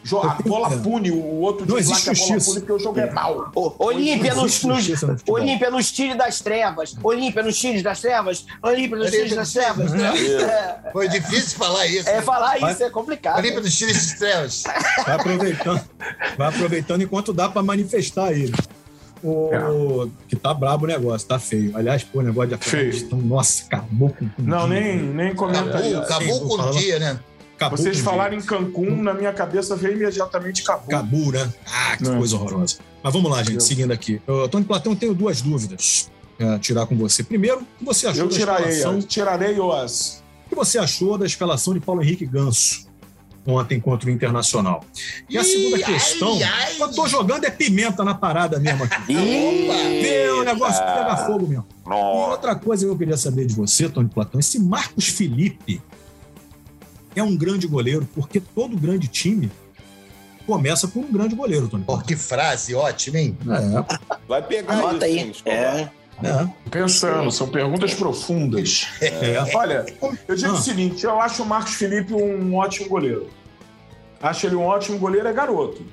Jo- A bola pune, o outro Não diz lá existe que a bola pune porque o jogo é mau. Ô, Olímpia nos, nos, no. Olímpia nos tiros das trevas. Olímpia nos tiros das trevas. Olímpia nos tiros das trevas. É, Foi difícil falar isso. é, falar isso é complicado. Olímpia dos Tiros de Trevas. Vai aproveitando, vai aproveitando enquanto dá para manifestar aí. O, Que tá brabo o negócio, tá feio. Aliás, pô, o negócio de Afeganistão, nossa, acabou com o Não, dia. nem, nem comenta Acabou, isso. acabou com o dia, né? Acabou Vocês falaram em Cancún, na minha cabeça veio imediatamente Cabu. Cabu, né? Ah, que É. coisa horrorosa. Mas vamos lá, gente, Eu- seguindo aqui. Ô, Tony Platão, eu tenho duas dúvidas a tirar com você. Primeiro, o que você achou Eu da tirarei, escalação? eu tirarei os. O que você achou da escalação de Paulo Henrique Ganso ontem contra o Internacional? E a segunda Ih, questão, ai, ai. eu tô jogando é pimenta na parada mesmo aqui. Ih, Vê o negócio pega fogo mesmo. E Nossa. outra coisa que eu queria saber de você, Tony Platão, esse Marcos Felipe é um grande goleiro, porque todo grande time começa com um grande goleiro, Tony Platão. que frase ótima, hein? É, Vai pegar anota isso, aí. É. é, Pensando, são perguntas profundas. é. Olha, eu digo Ah. o seguinte: eu acho o Marcos Felipe um ótimo goleiro. Acho ele um ótimo goleiro, é garoto.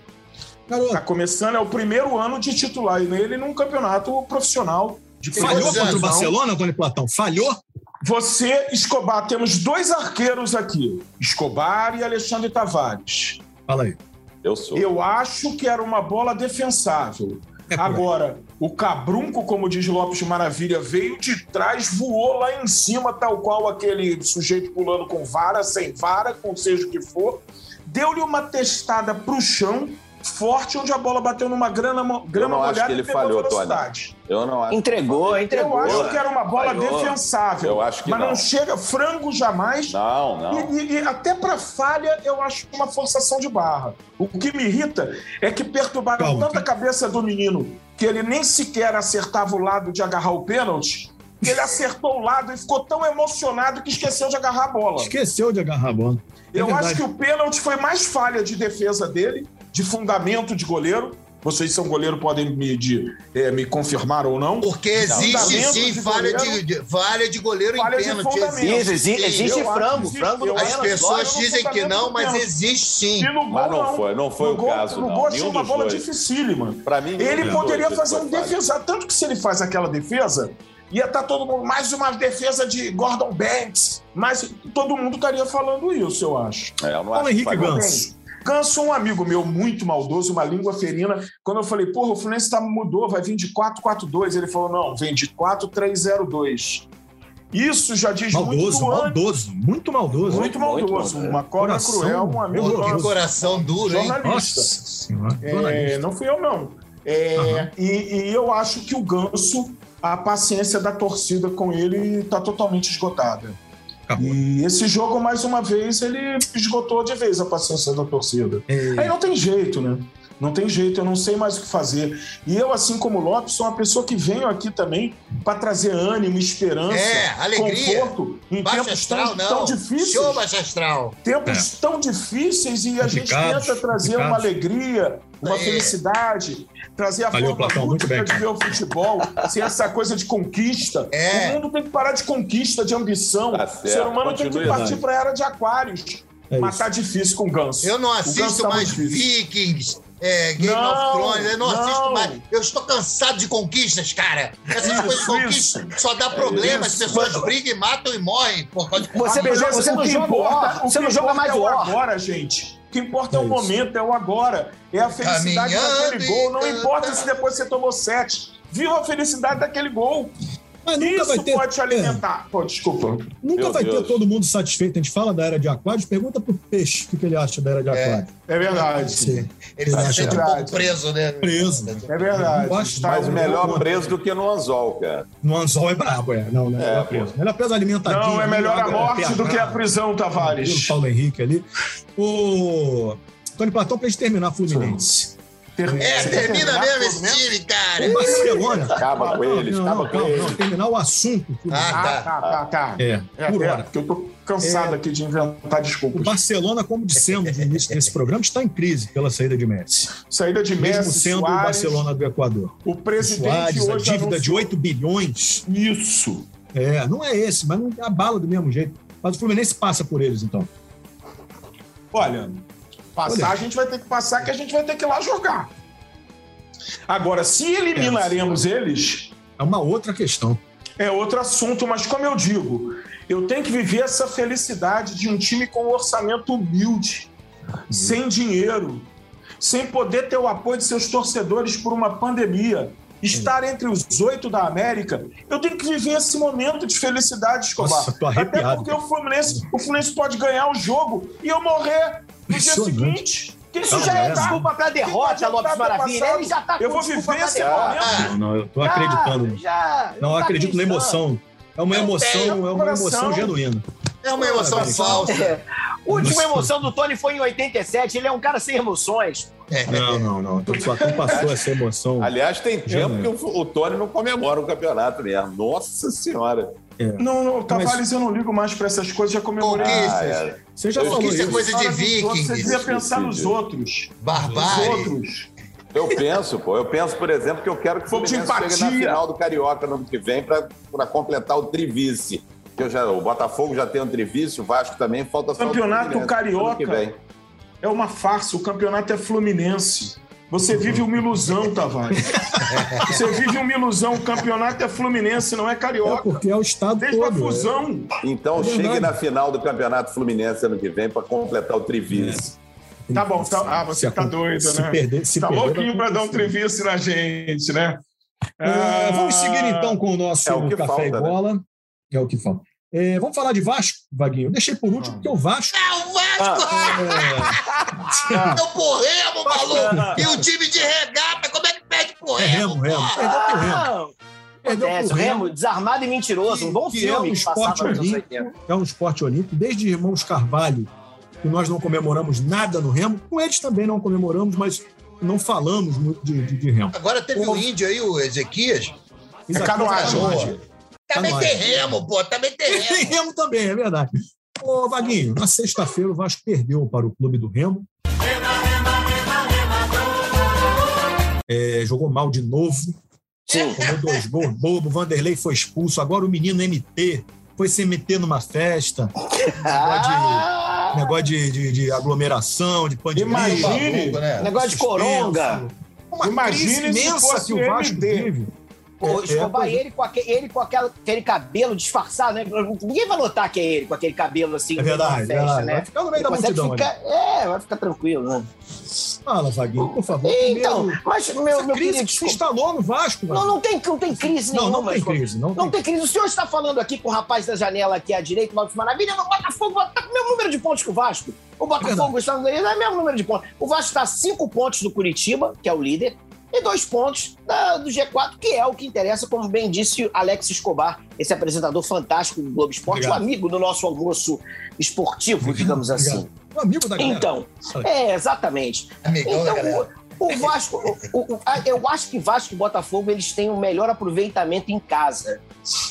Garoto, Tá começando, é o primeiro ano de titular ele num campeonato profissional de falhou contra o. Barcelona, Tony Platão? Falhou? Você, Escobar, temos dois arqueiros aqui: Escobar e Alexandre Tavares. Fala aí. Eu sou. Eu acho que era uma bola defensável. Agora, o Cabrunco, como diz Lopes de Maravilha, veio de trás, voou lá em cima, tal qual aquele sujeito pulando com vara, sem vara, com seja o que for. Deu-lhe uma testada pro chão, forte, onde a bola bateu numa grama, grama não acho molhada que ele e pegou falhou, velocidade. Eu não acho. Entregou, entregou. Eu acho que era uma bola Falhou. defensável. Eu acho que mas não. não. chega frango jamais. Não, não. E, e- e até para falha, eu acho uma forçação de barra. O que me irrita é que perturbaram Calma, tanta cabeça do menino que ele nem sequer acertava o lado de agarrar o pênalti, ele acertou o lado e ficou tão emocionado que esqueceu de agarrar a bola. Esqueceu de agarrar a bola. É eu verdade. acho que o pênalti foi mais falha de defesa dele, de fundamento de goleiro. Vocês são goleiro, podem me, de- eh, me confirmar ou não. Porque existe Fundamento sim de falha goleiro. de, de- falha de goleiro Falha em pênalti. Existe, existe, existe frango, que frango As pênalti. pessoas Agora, dizem que não, mas existe sim. E no gol, Mas não foi, não foi no o gol, caso, No não. gol tinha uma bola dois. dificílima. Pra mim, Ele poderia dois fazer um defesa, tanto que se ele faz aquela defesa, ia estar todo mundo, mais uma defesa de Gordon Banks, mas todo mundo estaria falando isso, eu acho. É, eu não Paulo acho que Henrique falhou. Ganso. Ganso, um amigo meu muito maldoso, uma língua ferina. Quando eu falei, porra, o Fluminense tá, mudou, vai vir de 4-4-2. Ele falou, não, vem de 4-3-0-2. Isso já diz Maldoso, muito maldoso, muito maldoso. Muito Muito maldoso. maldoso. Uma cobra Coração cruel, um amigo horroroso. Que nosso, coração duro, hein? jornalista. Nossa senhora. É, não fui eu, não. É, Aham. e, e eu acho que o Ganso, a paciência da torcida com ele está totalmente esgotada. Acabou. E esse jogo, mais uma vez, ele esgotou de vez a paciência da torcida. É, Aí não tem jeito, né? Não tem jeito, eu não sei mais o que fazer. E eu, assim como o Lopes, sou uma pessoa que venho aqui também para trazer ânimo, esperança, É, alegria. conforto em tempos astral, tão, não. tão difíceis. Show baixo astral. Tempos tão difíceis e a gente Complicados, tenta trazer uma complicados. alegria, uma É. felicidade, trazer a Valeu, forma Platão, muito bem. de ver o futebol, sem essa coisa de conquista. É. O mundo tem que parar de conquista, de ambição. Tá o ser humano tem que partir para a era de aquários. É Mas isso. tá difícil com o ganso. Eu não assisto tá mais. Vikings, é, Game Não, of Thrones, eu não, não. assisto mais. Eu estou cansado de conquistas, cara. Essas Isso, coisas de conquista só dá problema, as Isso. pessoas brigam e matam e morrem. Por causa de... Você, beleza, você o não que joga importa- você não joga mais é o War. agora, gente. O que importa é o É isso. momento, é o agora. É a felicidade Caminhando daquele gol. Não importa se depois você tomou sete. Viva a felicidade daquele gol. Mas nunca Isso vai ter. pode te alimentar. Pô, desculpa. Nunca Meu vai ter Deus. todo mundo satisfeito. A gente fala da era de aquários, pergunta pro peixe o que, que ele acha da era de aquários. É verdade. Sim. Ele se acha sente um verdade. pouco preso, né? Preso. É verdade. Tá- Mas melhor preso do que no anzol, cara. No anzol é brabo, é. Não, não é, É, melhor preso. Melhor preso alimentadinho. Não, é melhor a morte do que a prisão, O Tavares. Paulo Henrique ali. O Tony Platão, pra gente terminar, Fluminense. É, termina mesmo esse time, cara. O Barcelona. Acaba com eles, não, acaba não, com eles. não, terminar o assunto. Ah, Ah, tá, tá, tá. É, É, por é, hora. porque eu tô cansado aqui de inventar O desculpas. Barcelona, como dissemos no início desse programa, está em crise pela saída de Messi. Saída de Mesmo Messi, sendo o Barcelona do Equador. o O presidente Suárez, a dívida de anunciou- 8 bilhões. Isso. É, não é esse, mas não abala do mesmo jeito. Mas o Fluminense passa por eles, então. Olha, passar a gente vai ter que passar, que a gente vai ter que ir lá jogar. Agora, se eliminaremos eles, É uma outra questão. é outro assunto, mas como eu digo, eu tenho que viver essa felicidade de um time com um orçamento humilde, sem dinheiro, sem poder ter o apoio de seus torcedores por uma pandemia. Estar entre os oito da América, eu tenho que viver esse momento de felicidade, Escobar. Nossa, tô Até porque o Fluminense, o Fluminense pode ganhar o jogo e eu morrer no dia seguinte. Que Isso Não, já é é. desculpa pra derrota, Lopes ter Maravilha. passado. Ele já tá com Eu vou viver esse derrota. momento. Não, não, eu tô Já, acreditando. Já, Não, eu tá acredito na acreditando. emoção. É uma emoção, é uma coração. emoção genuína. É uma emoção Ah, falsa. É. A última emoção do Tony foi em 87. Ele é um cara sem emoções. Não, não, não. O Platão passou essa emoção. Aliás, tem tempo É. que o, o Tony não comemora o campeonato mesmo. Nossa Senhora. Não, não, Tavares, eu não ligo mais pra essas coisas, já comemorei. Ah, é. Você já Eu falou Isso é coisa de outros, Você devia pensar nos outros. Nos Barbárie. outros. Eu penso, pô. Eu penso, por exemplo, que eu quero que o Fluminense chegue na final do Carioca no ano que vem para completar o trivice. Que eu já, o Botafogo já tem um trivice, o Vasco também, falta só o Campeonato Carioca. ano que vem. É uma farsa, o campeonato é fluminense. Você vive uma ilusão, Tavares. Você vive uma ilusão, o campeonato é fluminense, não é É carioca. porque é o estado Desde a todo. fusão. Então É chegue na final do Campeonato Fluminense ano que vem para completar o trivice. Tá bom, tá- ah, você Se tá doido, se né? Perder, se Tá louquinho vai pra dar um trevice na gente, né? É, vamos Ah, seguir então com o nosso É o que Café falta, e né? Bola. É o que falta. É, vamos falar de Vasco, Vaguinho. Eu deixei por último, porque o Vasco. É o Vasco! É, É o Porremo, maluco! E o time de regata, como é que pede é Porremo? remo, remo. porra? Perdeu pro remo. Ah, Perdeu pro o remo. Remo, desarmado e mentiroso. Um bom Que filme é um esporte olímpico. 80. É um esporte olímpico. Desde Irmãos Carvalho, que nós não comemoramos nada no remo. Com eles também não comemoramos, mas não falamos muito de, de, de remo. Agora teve o índio aí, o Ezequias. É canoagem. Também Canoagem. tem remo, pô, também tem Tem remo. remo também, é verdade. Ô, Vaguinho, na sexta-feira o Vasco perdeu para o clube do Remo. É, jogou mal de novo. Sim. Tomou dois gols bobo. Vanderlei foi expulso. Agora o menino MT foi se meter numa festa. Ah, Negócio de, de- de aglomeração, de pandemia. Imagine. Né? negócio de coronga. Uma Imagine crise se imensa fosse que o Vasco MD. teve. Pô, É, Escobar, é, ele com, aquele, ele com aquela- aquele cabelo disfarçado, né? Ninguém vai notar que é ele com aquele cabelo assim É verdade, festa, verdade. né? Vai ficar no meio da Ele consegue multidão. ficar, É, vai ficar tranquilo, né? Fala, Vaguinho, por favor. Então, Primeiro, mas meu, essa meu crise querido que se instalou no Vasco, Não, Vaguinho. não tem, não tem crise Não, nenhuma. não tem crise. Não Não tem tem crise. O senhor está falando aqui com o rapaz da janela aqui à direita, o Marcos Maravilha, no Botafogo tá com o mesmo número de pontos que o Vasco. O Botafogo está no é o mesmo número de pontos. O Vasco está a cinco pontos do Curitiba, que é o líder, e dois pontos da- do G4, que é o que interessa, como bem disse Alex Escobar, esse apresentador fantástico do Globo Esporte, Obrigado. o amigo do nosso almoço esportivo, digamos Obrigado. assim. O amigo da galera. Então, é, exatamente. Amigão da Então. O Vasco, o- o- a- eu acho que Vasco e Botafogo eles têm o melhor aproveitamento em casa.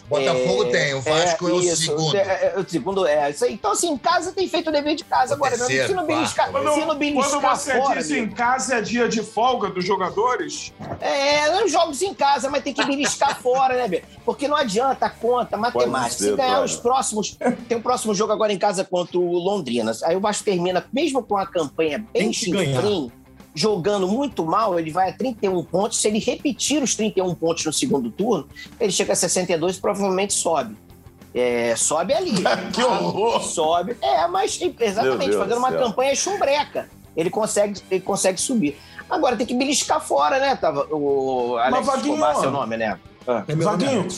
Botafogo É, tem, o Vasco é, o isso, segundo. É, é, o segundo é isso aí. Então, assim, em casa tem feito o dever de casa. O Agora, meu amigo, se terceiro, não beliscar, quarto. se não beliscar Quando você fora, diz amigo, em casa é dia de folga dos jogadores, É, os jogos em casa, mas tem que beliscar fora, né, Bê? Porque não adianta a conta, matemática. ser, Se ganhar os próximos. Tem o próximo jogo agora em casa contra o Londrina. Aí o Vasco termina, mesmo com a campanha bem chinfrim, jogando muito mal, ele vai a 31 pontos. Se ele repetir os 31 pontos no segundo turno, ele chega a 62 e provavelmente sobe. É, sobe ali. Que horror! Sobe. É, mas exatamente, fazendo do uma céu. campanha chumbreca. Ele consegue, ele consegue subir. Agora tem que beliscar fora, né? Tava, o Alex Vaguinho, Escobar, seu nome, né? É meu nome é Vaguinho.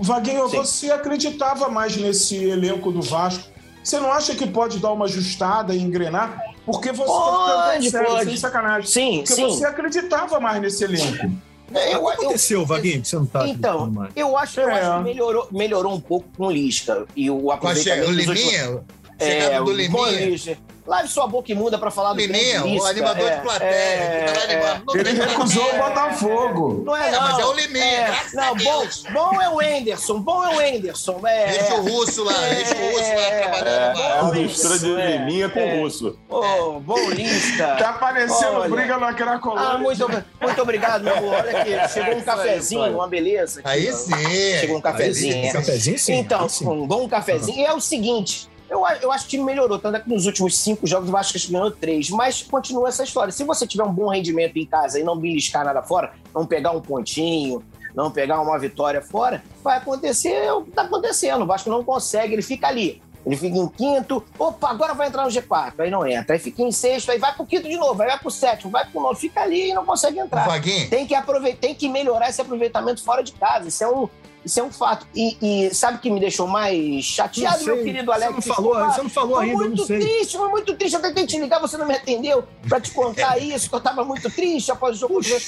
Vaguinho, Sim. você acreditava mais nesse elenco do Vasco? Você não acha que pode dar uma ajustada e engrenar? Porque você Pode, sério, pode. sem sacanagem. Sim, Porque sim. você acreditava mais nesse elenco. Eu, o que eu- aconteceu, Vaguinho, que você não tá então, acreditando mais? eu acho, eu É. acho que melhorou, melhorou um pouco com o Lisca. E o aproveitamento o Liminha, É, chegada do o bom Liminha. Lave sua boca imunda pra falar do Liminha, grande o animador É, de plateia. é, lá é. Ele recusou o. Botafogo. Não é, É, não. mas é o Liminha, É, graças a não, bom, Deus. bom é o Enderson, bom é o Enderson. É, Deixa o russo lá, É, deixa o russo lá é, trabalhando. É, é Bom, mistura de é, liminha com é. russo. Ô, bom Lisca. Tá parecendo Olha. briga na Cracolândia. Ah, muito, muito obrigado, meu amor. Olha aqui, chegou um cafezinho, uma beleza. aqui, Aí ó. sim. Chegou um cafezinho. Aí, é. cafezinho, sim. Então, sim. um bom cafezinho. E é o seguinte, eu, eu acho que o time melhorou, tanto é que nos últimos cinco jogos o Vasco ganhou três, mas continua essa história. Se você tiver um bom rendimento em casa e não beliscar nada fora, não pegar um pontinho, não pegar uma vitória fora, vai acontecer o que tá acontecendo. O Vasco não consegue, ele fica ali. Ele fica em quinto, opa, agora vai entrar no G4. Aí não entra, aí fica em sexto, aí vai pro quinto de novo, aí vai pro sétimo, vai pro nono, fica ali e não consegue entrar Vaguinho, tem que aproveitar, tem que melhorar esse aproveitamento fora de casa. Isso é um, isso é um fato. E, e sabe o que me deixou mais chateado, sei, meu querido Alex? Você não falou, você não falou Foi ainda, eu muito não sei. triste, foi muito triste. Eu tentei te ligar, você não me atendeu pra te contar isso, que eu tava muito triste após o jogo. Porque,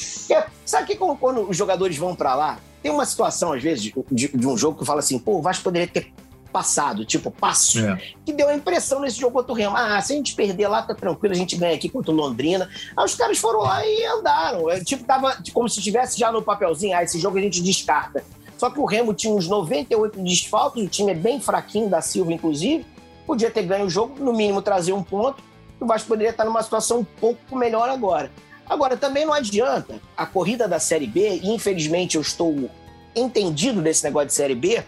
sabe que quando, quando os jogadores vão pra lá, tem uma situação, às vezes, de, de- de um jogo que fala assim, pô, o Vasco poderia ter passado, tipo, passo É. que deu a impressão nesse jogo contra o Remo. Ah, se a gente perder lá, tá tranquilo, a gente ganha aqui contra o Londrina. Aí os caras foram lá e andaram. É, tipo, tava como se estivesse já no papelzinho, ah, esse jogo a gente descarta. Só que o Remo tinha uns 98 desfalques, o time é bem fraquinho, da Silva, inclusive. Podia ter ganho o jogo, no mínimo trazer um ponto. O Vasco poderia estar numa situação um pouco melhor agora. Agora, também não adianta. A corrida da Série B, infelizmente eu estou entendido desse negócio de Série B, é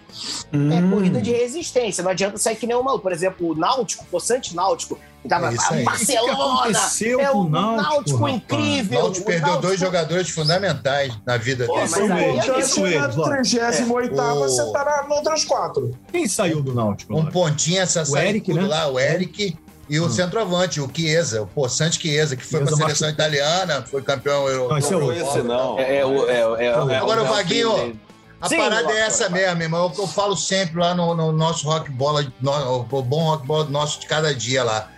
Hum. corrida de resistência. Não adianta sair que nem o maluco. Por exemplo, o Náutico, o Poçante Náutico, que tava É isso. Barcelona, O que é com o o Náutico, rapaz? incrível. o Náutico perdeu Náutico- dois jogadores fundamentais na vida Pô, dele. mas aí- eles, na ó? 38 É. você tá na- no outras quatro. Quem saiu do Náutico? Um pontinho, essa O Eric, tudo né? lá, o Eric. E o Hum. centroavante, o Chiesa, o Poçante Chiesa, que foi para a seleção italiana, foi campeão europeu. Não, esse é Não não. É, é, o- é, é, é, Agora o é Vaguinho. A Sim, parada é essa mesmo, irmão. Que eu falo sempre lá no, no nosso rock bola, no, o bom rock bola nosso de cada dia lá.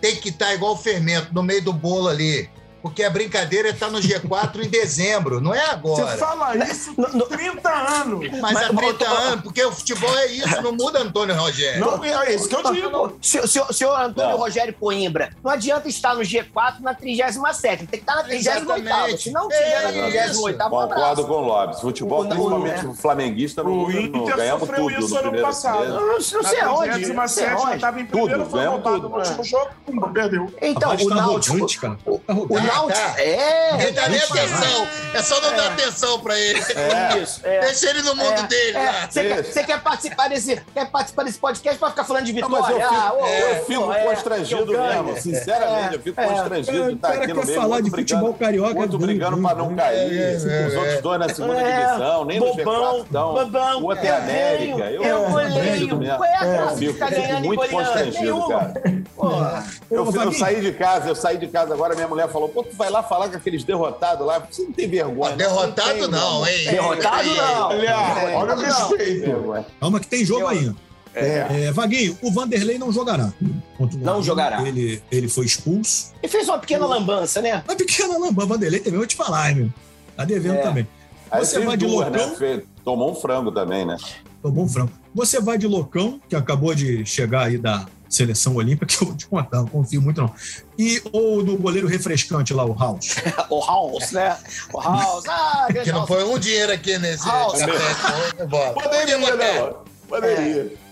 Tem que estar igual o fermento, no meio do bolo ali. Porque a brincadeira é estar no G4 em dezembro, não é Você agora. fala isso Não, não- 30 anos. Mas, Mas- há 30 anos, porque o futebol é isso, não muda, Antônio Rogério. Não, é isso que eu digo. Senhor, senhor, senhor Antônio Não. Rogério Coimbra, não adianta estar no G4 na 37 tem que estar na 38 Exatamente. Se não tiver na É 38 um Concordo com o Lopes. Futebol, O- principalmente é. o flamenguista, não, O não, Inter ganhamos sofreu tudo isso no ano primeiro passado. não, não sei Na aonde. 37 não sei já aonde. estava em primeiro, Tudo, foi ganhamos tudo. no último jogo, perdeu. Então, o tá Náutico. cara. Tá O. Tá. É. Ele dá nem é, atenção. É só não dar atenção pra ele. Isso. É. Deixa ele no mundo dele É. Você quer, quer participar desse, quer participar desse podcast pra ficar falando de Não, vitória? mas eu fico, Ah, eu fico é, constrangido mesmo. Sinceramente, eu fico É, constrangido de O estar cara aqui no quer meio. falar de brigando- futebol carioca. Ruim, brigando ruim, para não cair. É, é, Os é. outros dois na segunda É, divisão, nem no bobão, G4 estão. bobão, O outro é América. Eu, goleio. Qual é a ficar fico ganhando e muito constrangido, cara. Eu, saí de casa, eu saí de casa agora, minha mulher falou, pô, tu vai lá falar com aqueles derrotados lá, você não tem vergonha. não. Derrotado tem, não, meu hein? Derrotado não. Olha, É, olha o não. respeito. Calma que tem jogo ainda. É, Vaguinho, o Vanderlei não jogará. Contra Não jogará. Ele, ele foi expulso. Ele fez uma pequena lambança, né? Mas pequena lamba, Vanderlei também, eu vou te falar, hein, meu. Tá devendo É. também. Aí Você vai de duas, loucão? né? Tomou um frango também, né? Tomou um frango. Você vai de loucão, que acabou de chegar aí da, seleção olímpica, que eu vou te contar, não confio muito não. E ou no goleiro refrescante lá, o House. o House, né? O House. Ah, Que não foi um dinheiro aqui nesse House. café de bola. Poderia, né? Poderia. É,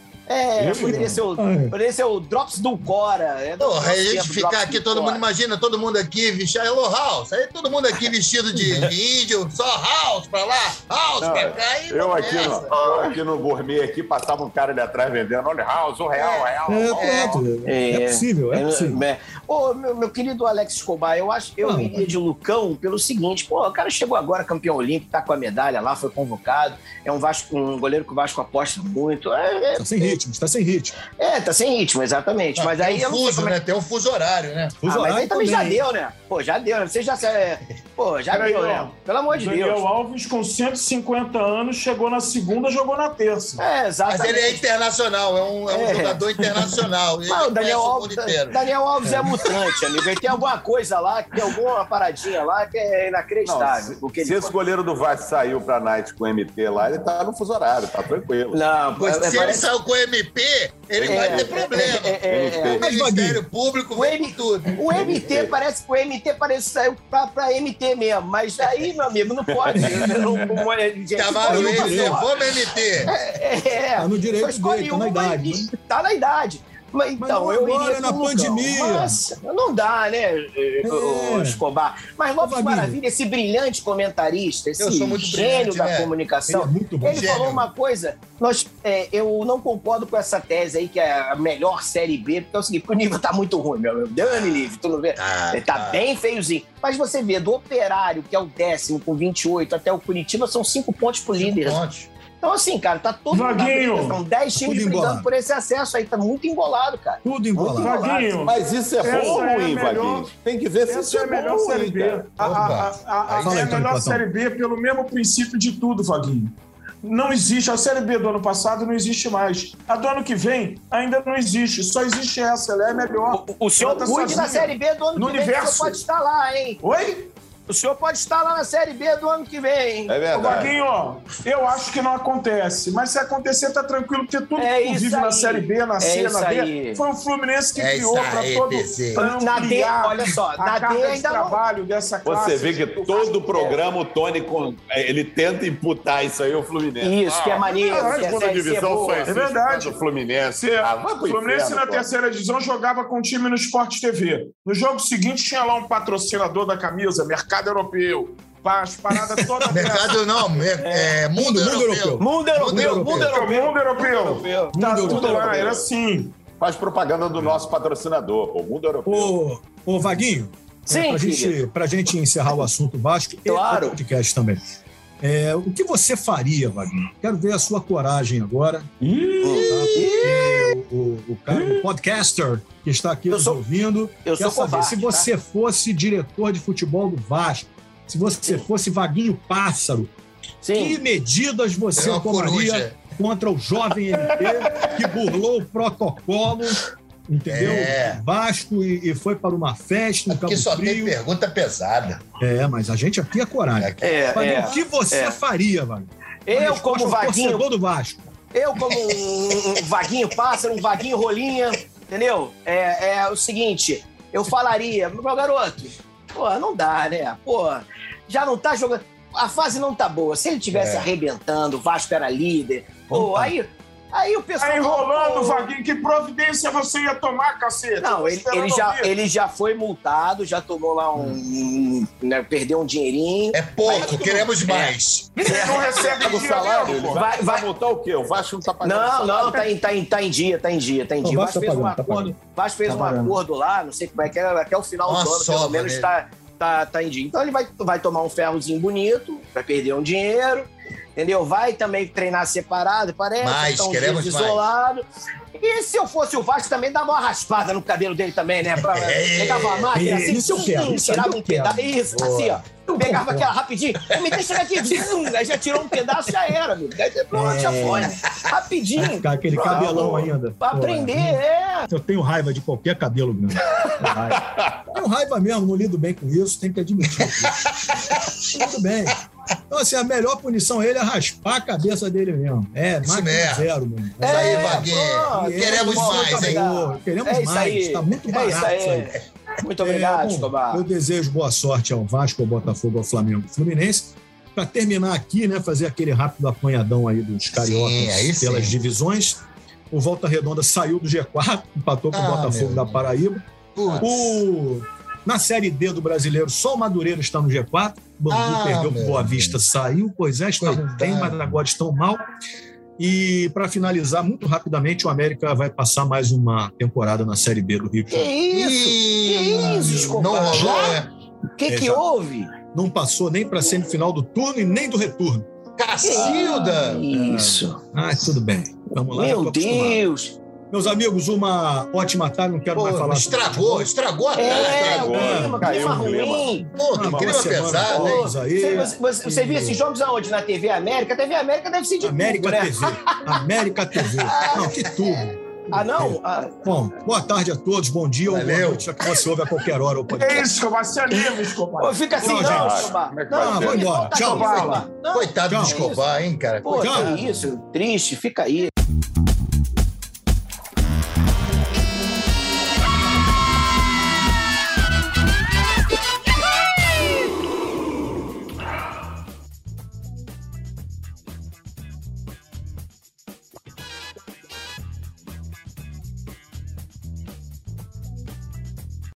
Eu poderia não. ser, o, é. poderia ser o Drops do Cora. É, Porra, a gente ficar aqui, do todo Cora. mundo, imagina, todo mundo aqui vestido, hello house, aí todo mundo aqui vestido de índio, só house pra lá, house Não, pra cá, e Eu aqui, no, eu aqui no gourmet aqui, passava um cara ali atrás vendendo, olha, house, um real, um real. É, pronto. É, É, possível, é É, possível. é. Ô, meu, meu querido Alex Escobar, eu acho eu Ah. iria de Lucão pelo seguinte, pô, o cara chegou agora campeão olímpico, tá com a medalha lá, foi convocado, é um Vasco, um goleiro que o Vasco aposta muito. É, é, sem ritmo, está sem ritmo. é, tá sem ritmo, exatamente. Ah, Mas tem aí um não sei fuso, como é né? Tem um fuso horário, né? Fuso ah, mas aí horário também já também. deu, né? Pô, já deu, né? Você já. é, Pô, já Peraí, deu, ó. né? Pelo amor de Daniel Deus. Alves, com 150 anos, chegou na segunda, jogou na terça. É, Mas exatamente. ele é internacional, é um, é um É. jogador internacional. Ele Mas o Daniel Alves. Daniel Alves é. mutante, amigo. Ele tem alguma coisa lá, tem alguma paradinha lá que é Não, inacreditável. se, o que se ele esse goleiro do Vasco saiu pra Night com o MT lá, ele tá no fuso horário, tá tranquilo. Não, Pois é- se ele parece- saiu com o MP, ele É, vai ter problema. é, é, é. O Ministério Público O, M- tudo. o MT parece que o MT parece que saiu pra, pra MT mesmo, mas aí, meu amigo, não pode. Não, é- Chamaram ele, só. levou o MT. É, Tá no direito dele, tá na idade, e- Tá na idade. Mas, então, não eu iria na o Lucão. pandemia. Mas não dá, né, o Escobar? Mas Lopes. Maravilha, esse brilhante comentarista, esse gênio da né? comunicação, Ele é ele falou uma coisa, nós, é, eu não concordo com essa tese aí, que é a melhor Série B, porque é o seguinte, porque o nível tá muito ruim, meu. Dani livre, tu não vê? Ah, Ele tá bem feiozinho. Mas você vê, do Operário, que é o décimo com 28, até o Curitiba, são cinco pontos pro líder. Pontos. Então, assim, cara, tá todo mundo Vaguinho. briga. São 10 times brigando embolado. por esse acesso aí. Tá muito embolado, cara. Tudo embolado. Muito Vaguinho, Mas isso é Essa bom ou é ruim, melhor- Vaguinho? Tem que ver se isso é é a bom melhor ou Série ruim, B. cara. A, a, a, aí, é a melhor. Série B pelo mesmo princípio de tudo, Vaguinho. Não existe. A Série B do ano passado não existe mais. A do ano que vem ainda não existe. Só existe essa. Ela é a melhor. O, o senhor tá cuide da. Série B do ano No que vem, universo. senhor pode estar lá, hein? Oi? O senhor pode estar lá na Série B do ano que vem. hein? É Ô, verdade. Vaguinho, ó, eu acho que não acontece. Mas se acontecer, tá tranquilo, porque tudo É que tu vive na aí. Série B, na É C, na B, aí. foi o Fluminense que É criou isso para aí, todo PC. pra Na D, olha só, a na D carga de ainda não- trabalho dessa classe. Você vê que todo programa o Tony con- ele tenta imputar isso aí ao Fluminense. Isso, que é maneiro, Ah, que a segunda é divisão existe É verdade. do Fluminense. Se Ah, o Fluminense inferno, na pô. terceira divisão jogava com o time no Sport TV. No jogo seguinte tinha lá um patrocinador da camisa, Mercado Europeu. As paradas todas. Mercado não, mer- é, mundo, Mundo europeu. europeu. Mundo europeu, Mundo É europeu. mundo europeu. Tá Mundo tudo europeu. lá, era assim. Faz propaganda do nosso patrocinador, pô, o Mundo Europeu. Ô, ô Vaguinho, Sim, é, pra, gente, pra gente encerrar o assunto Vasco Claro. e o podcast também. É, o que você faria, Vaguinho? Quero ver a sua coragem agora. tá? Porque o, o, o cara, o podcaster que está aqui Eu nos sou- ouvindo, eu quer sou saber covarde, se tá? você fosse diretor de futebol do Vasco, se você fosse Vaguinho Pássaro, que Sim. medidas você É tomaria coruja. contra o jovem MP que burlou o protocolo, entendeu? É. Vasco e, e foi para uma festa no Aqui só tem Frio. pergunta pesada. É, mas a gente aqui é coragem. É, é. o que você é. faria, Vaguinho? Eu, como vaguinho, do Vasco. eu como um, um vaguinho pássaro, um vaguinho rolinha, entendeu? É, é o seguinte, eu falaria, meu garoto, pô, não dá, né? Pô, já não tá jogando. A fase não tá boa. Se ele tivesse É. arrebentando, o Vasco era líder, pô, aí, aí o pessoal. Tá enrolando, pô, Vaguinho. Que providência você ia tomar, cacete? Não, ele, ele já, ouvir. ele já foi multado, já tomou lá um. um, né, perdeu um dinheirinho. É pouco, queremos mais. Ele não recebe Do dia salário, mesmo, vai, Vai- multar o quê? O Vasco não tá pagando Não, salário. não, tá em, tá, em, tá em dia, tá em dia, tá em dia. O o Vasco Vasco fez tá um pagando, tá acordo, o Vasco fez Tá um acordo lá, não sei como é que é, até o final Uma do ano, pelo menos, nele. tá, tá, tá em dia. Então ele vai, vai tomar um ferrozinho bonito, vai perder um dinheiro, entendeu? Vai também treinar separado, parece. Mais, uns queremos isolado. E se eu fosse o Vasco também, dava uma raspada no cabelo dele também, né? Pra, É. pegava a máquina assim, Isso eu tchum, quero, isso tirava eu um pedaço. Isso, assim, ó. Pegava aquela rapidinho, me deixa aqui, zum, aí já tirou um pedaço, já era, amigo. Aí, Pronto, já foi. Rapidinho. Ficar aquele Pronto. cabelão ainda. Pra Pô, aprender, é. Eu tenho raiva de qualquer cabelo grande. Tenho raiva. Tenho raiva mesmo, não lido bem com isso, tem que admitir. Tudo bem. Então, assim, a melhor punição ele é raspar a cabeça dele mesmo. É, Isso mesmo. zero, mano. Isso aí, É, Vaguinho. Queremos Bom, mais, hein? Queremos É mais. aí. Tá muito É barato isso isso aí. aí. Muito obrigado, É, bom. Eu desejo boa sorte ao Vasco, ao Botafogo, ao Flamengo e ao Fluminense. Para terminar aqui, né, fazer aquele rápido apanhadão aí dos cariocas Sim, aí sim. pelas divisões. O Volta Redonda saiu do G4, empatou com Ah, o Botafogo da. Paraíba. Putz. O... Na Série D do Brasileiro, só o Madureiro está no G4. O Bangu Ah, perdeu para meu o Boa Vista, saiu. Pois é, estavam bem, mas agora estão mal. E para finalizar, muito rapidamente, o América vai passar mais uma temporada na Série B do Rio de Que Janeiro. isso? Que isso? Não rolou, Já? né? O que, É, que já. houve? Não passou nem para a semifinal do turno e nem do retorno. Cacilda! Isso. Ah, tudo bem. Vamos lá. Meu acostumado. Deus. Meus amigos, uma ótima tarde. Não quero mais Pô, falar. estragou, estragou a tarde. É, estragou. o clima, Caiu clima ruim. Pô, que clima pesado, hein? aí. Você, você, você, você viu esses jogos aonde? Na TV América? A TV América deve ser de América tudo, né? TV. América TV. Não, que tudo. Ah, não? Ah, Bom, boa tarde a todos, bom dia ou boa noite, já que você ouve a qualquer hora o É podcast. isso, Escobar. Se anima, Escobar. fica assim, Não, não, gente. Escobar. Como é Não, vai não? Vamos embora. Tchau. Escobar. Coitado do Escobar, hein, cara? Pô, Tchau. que isso? Triste, fica aí.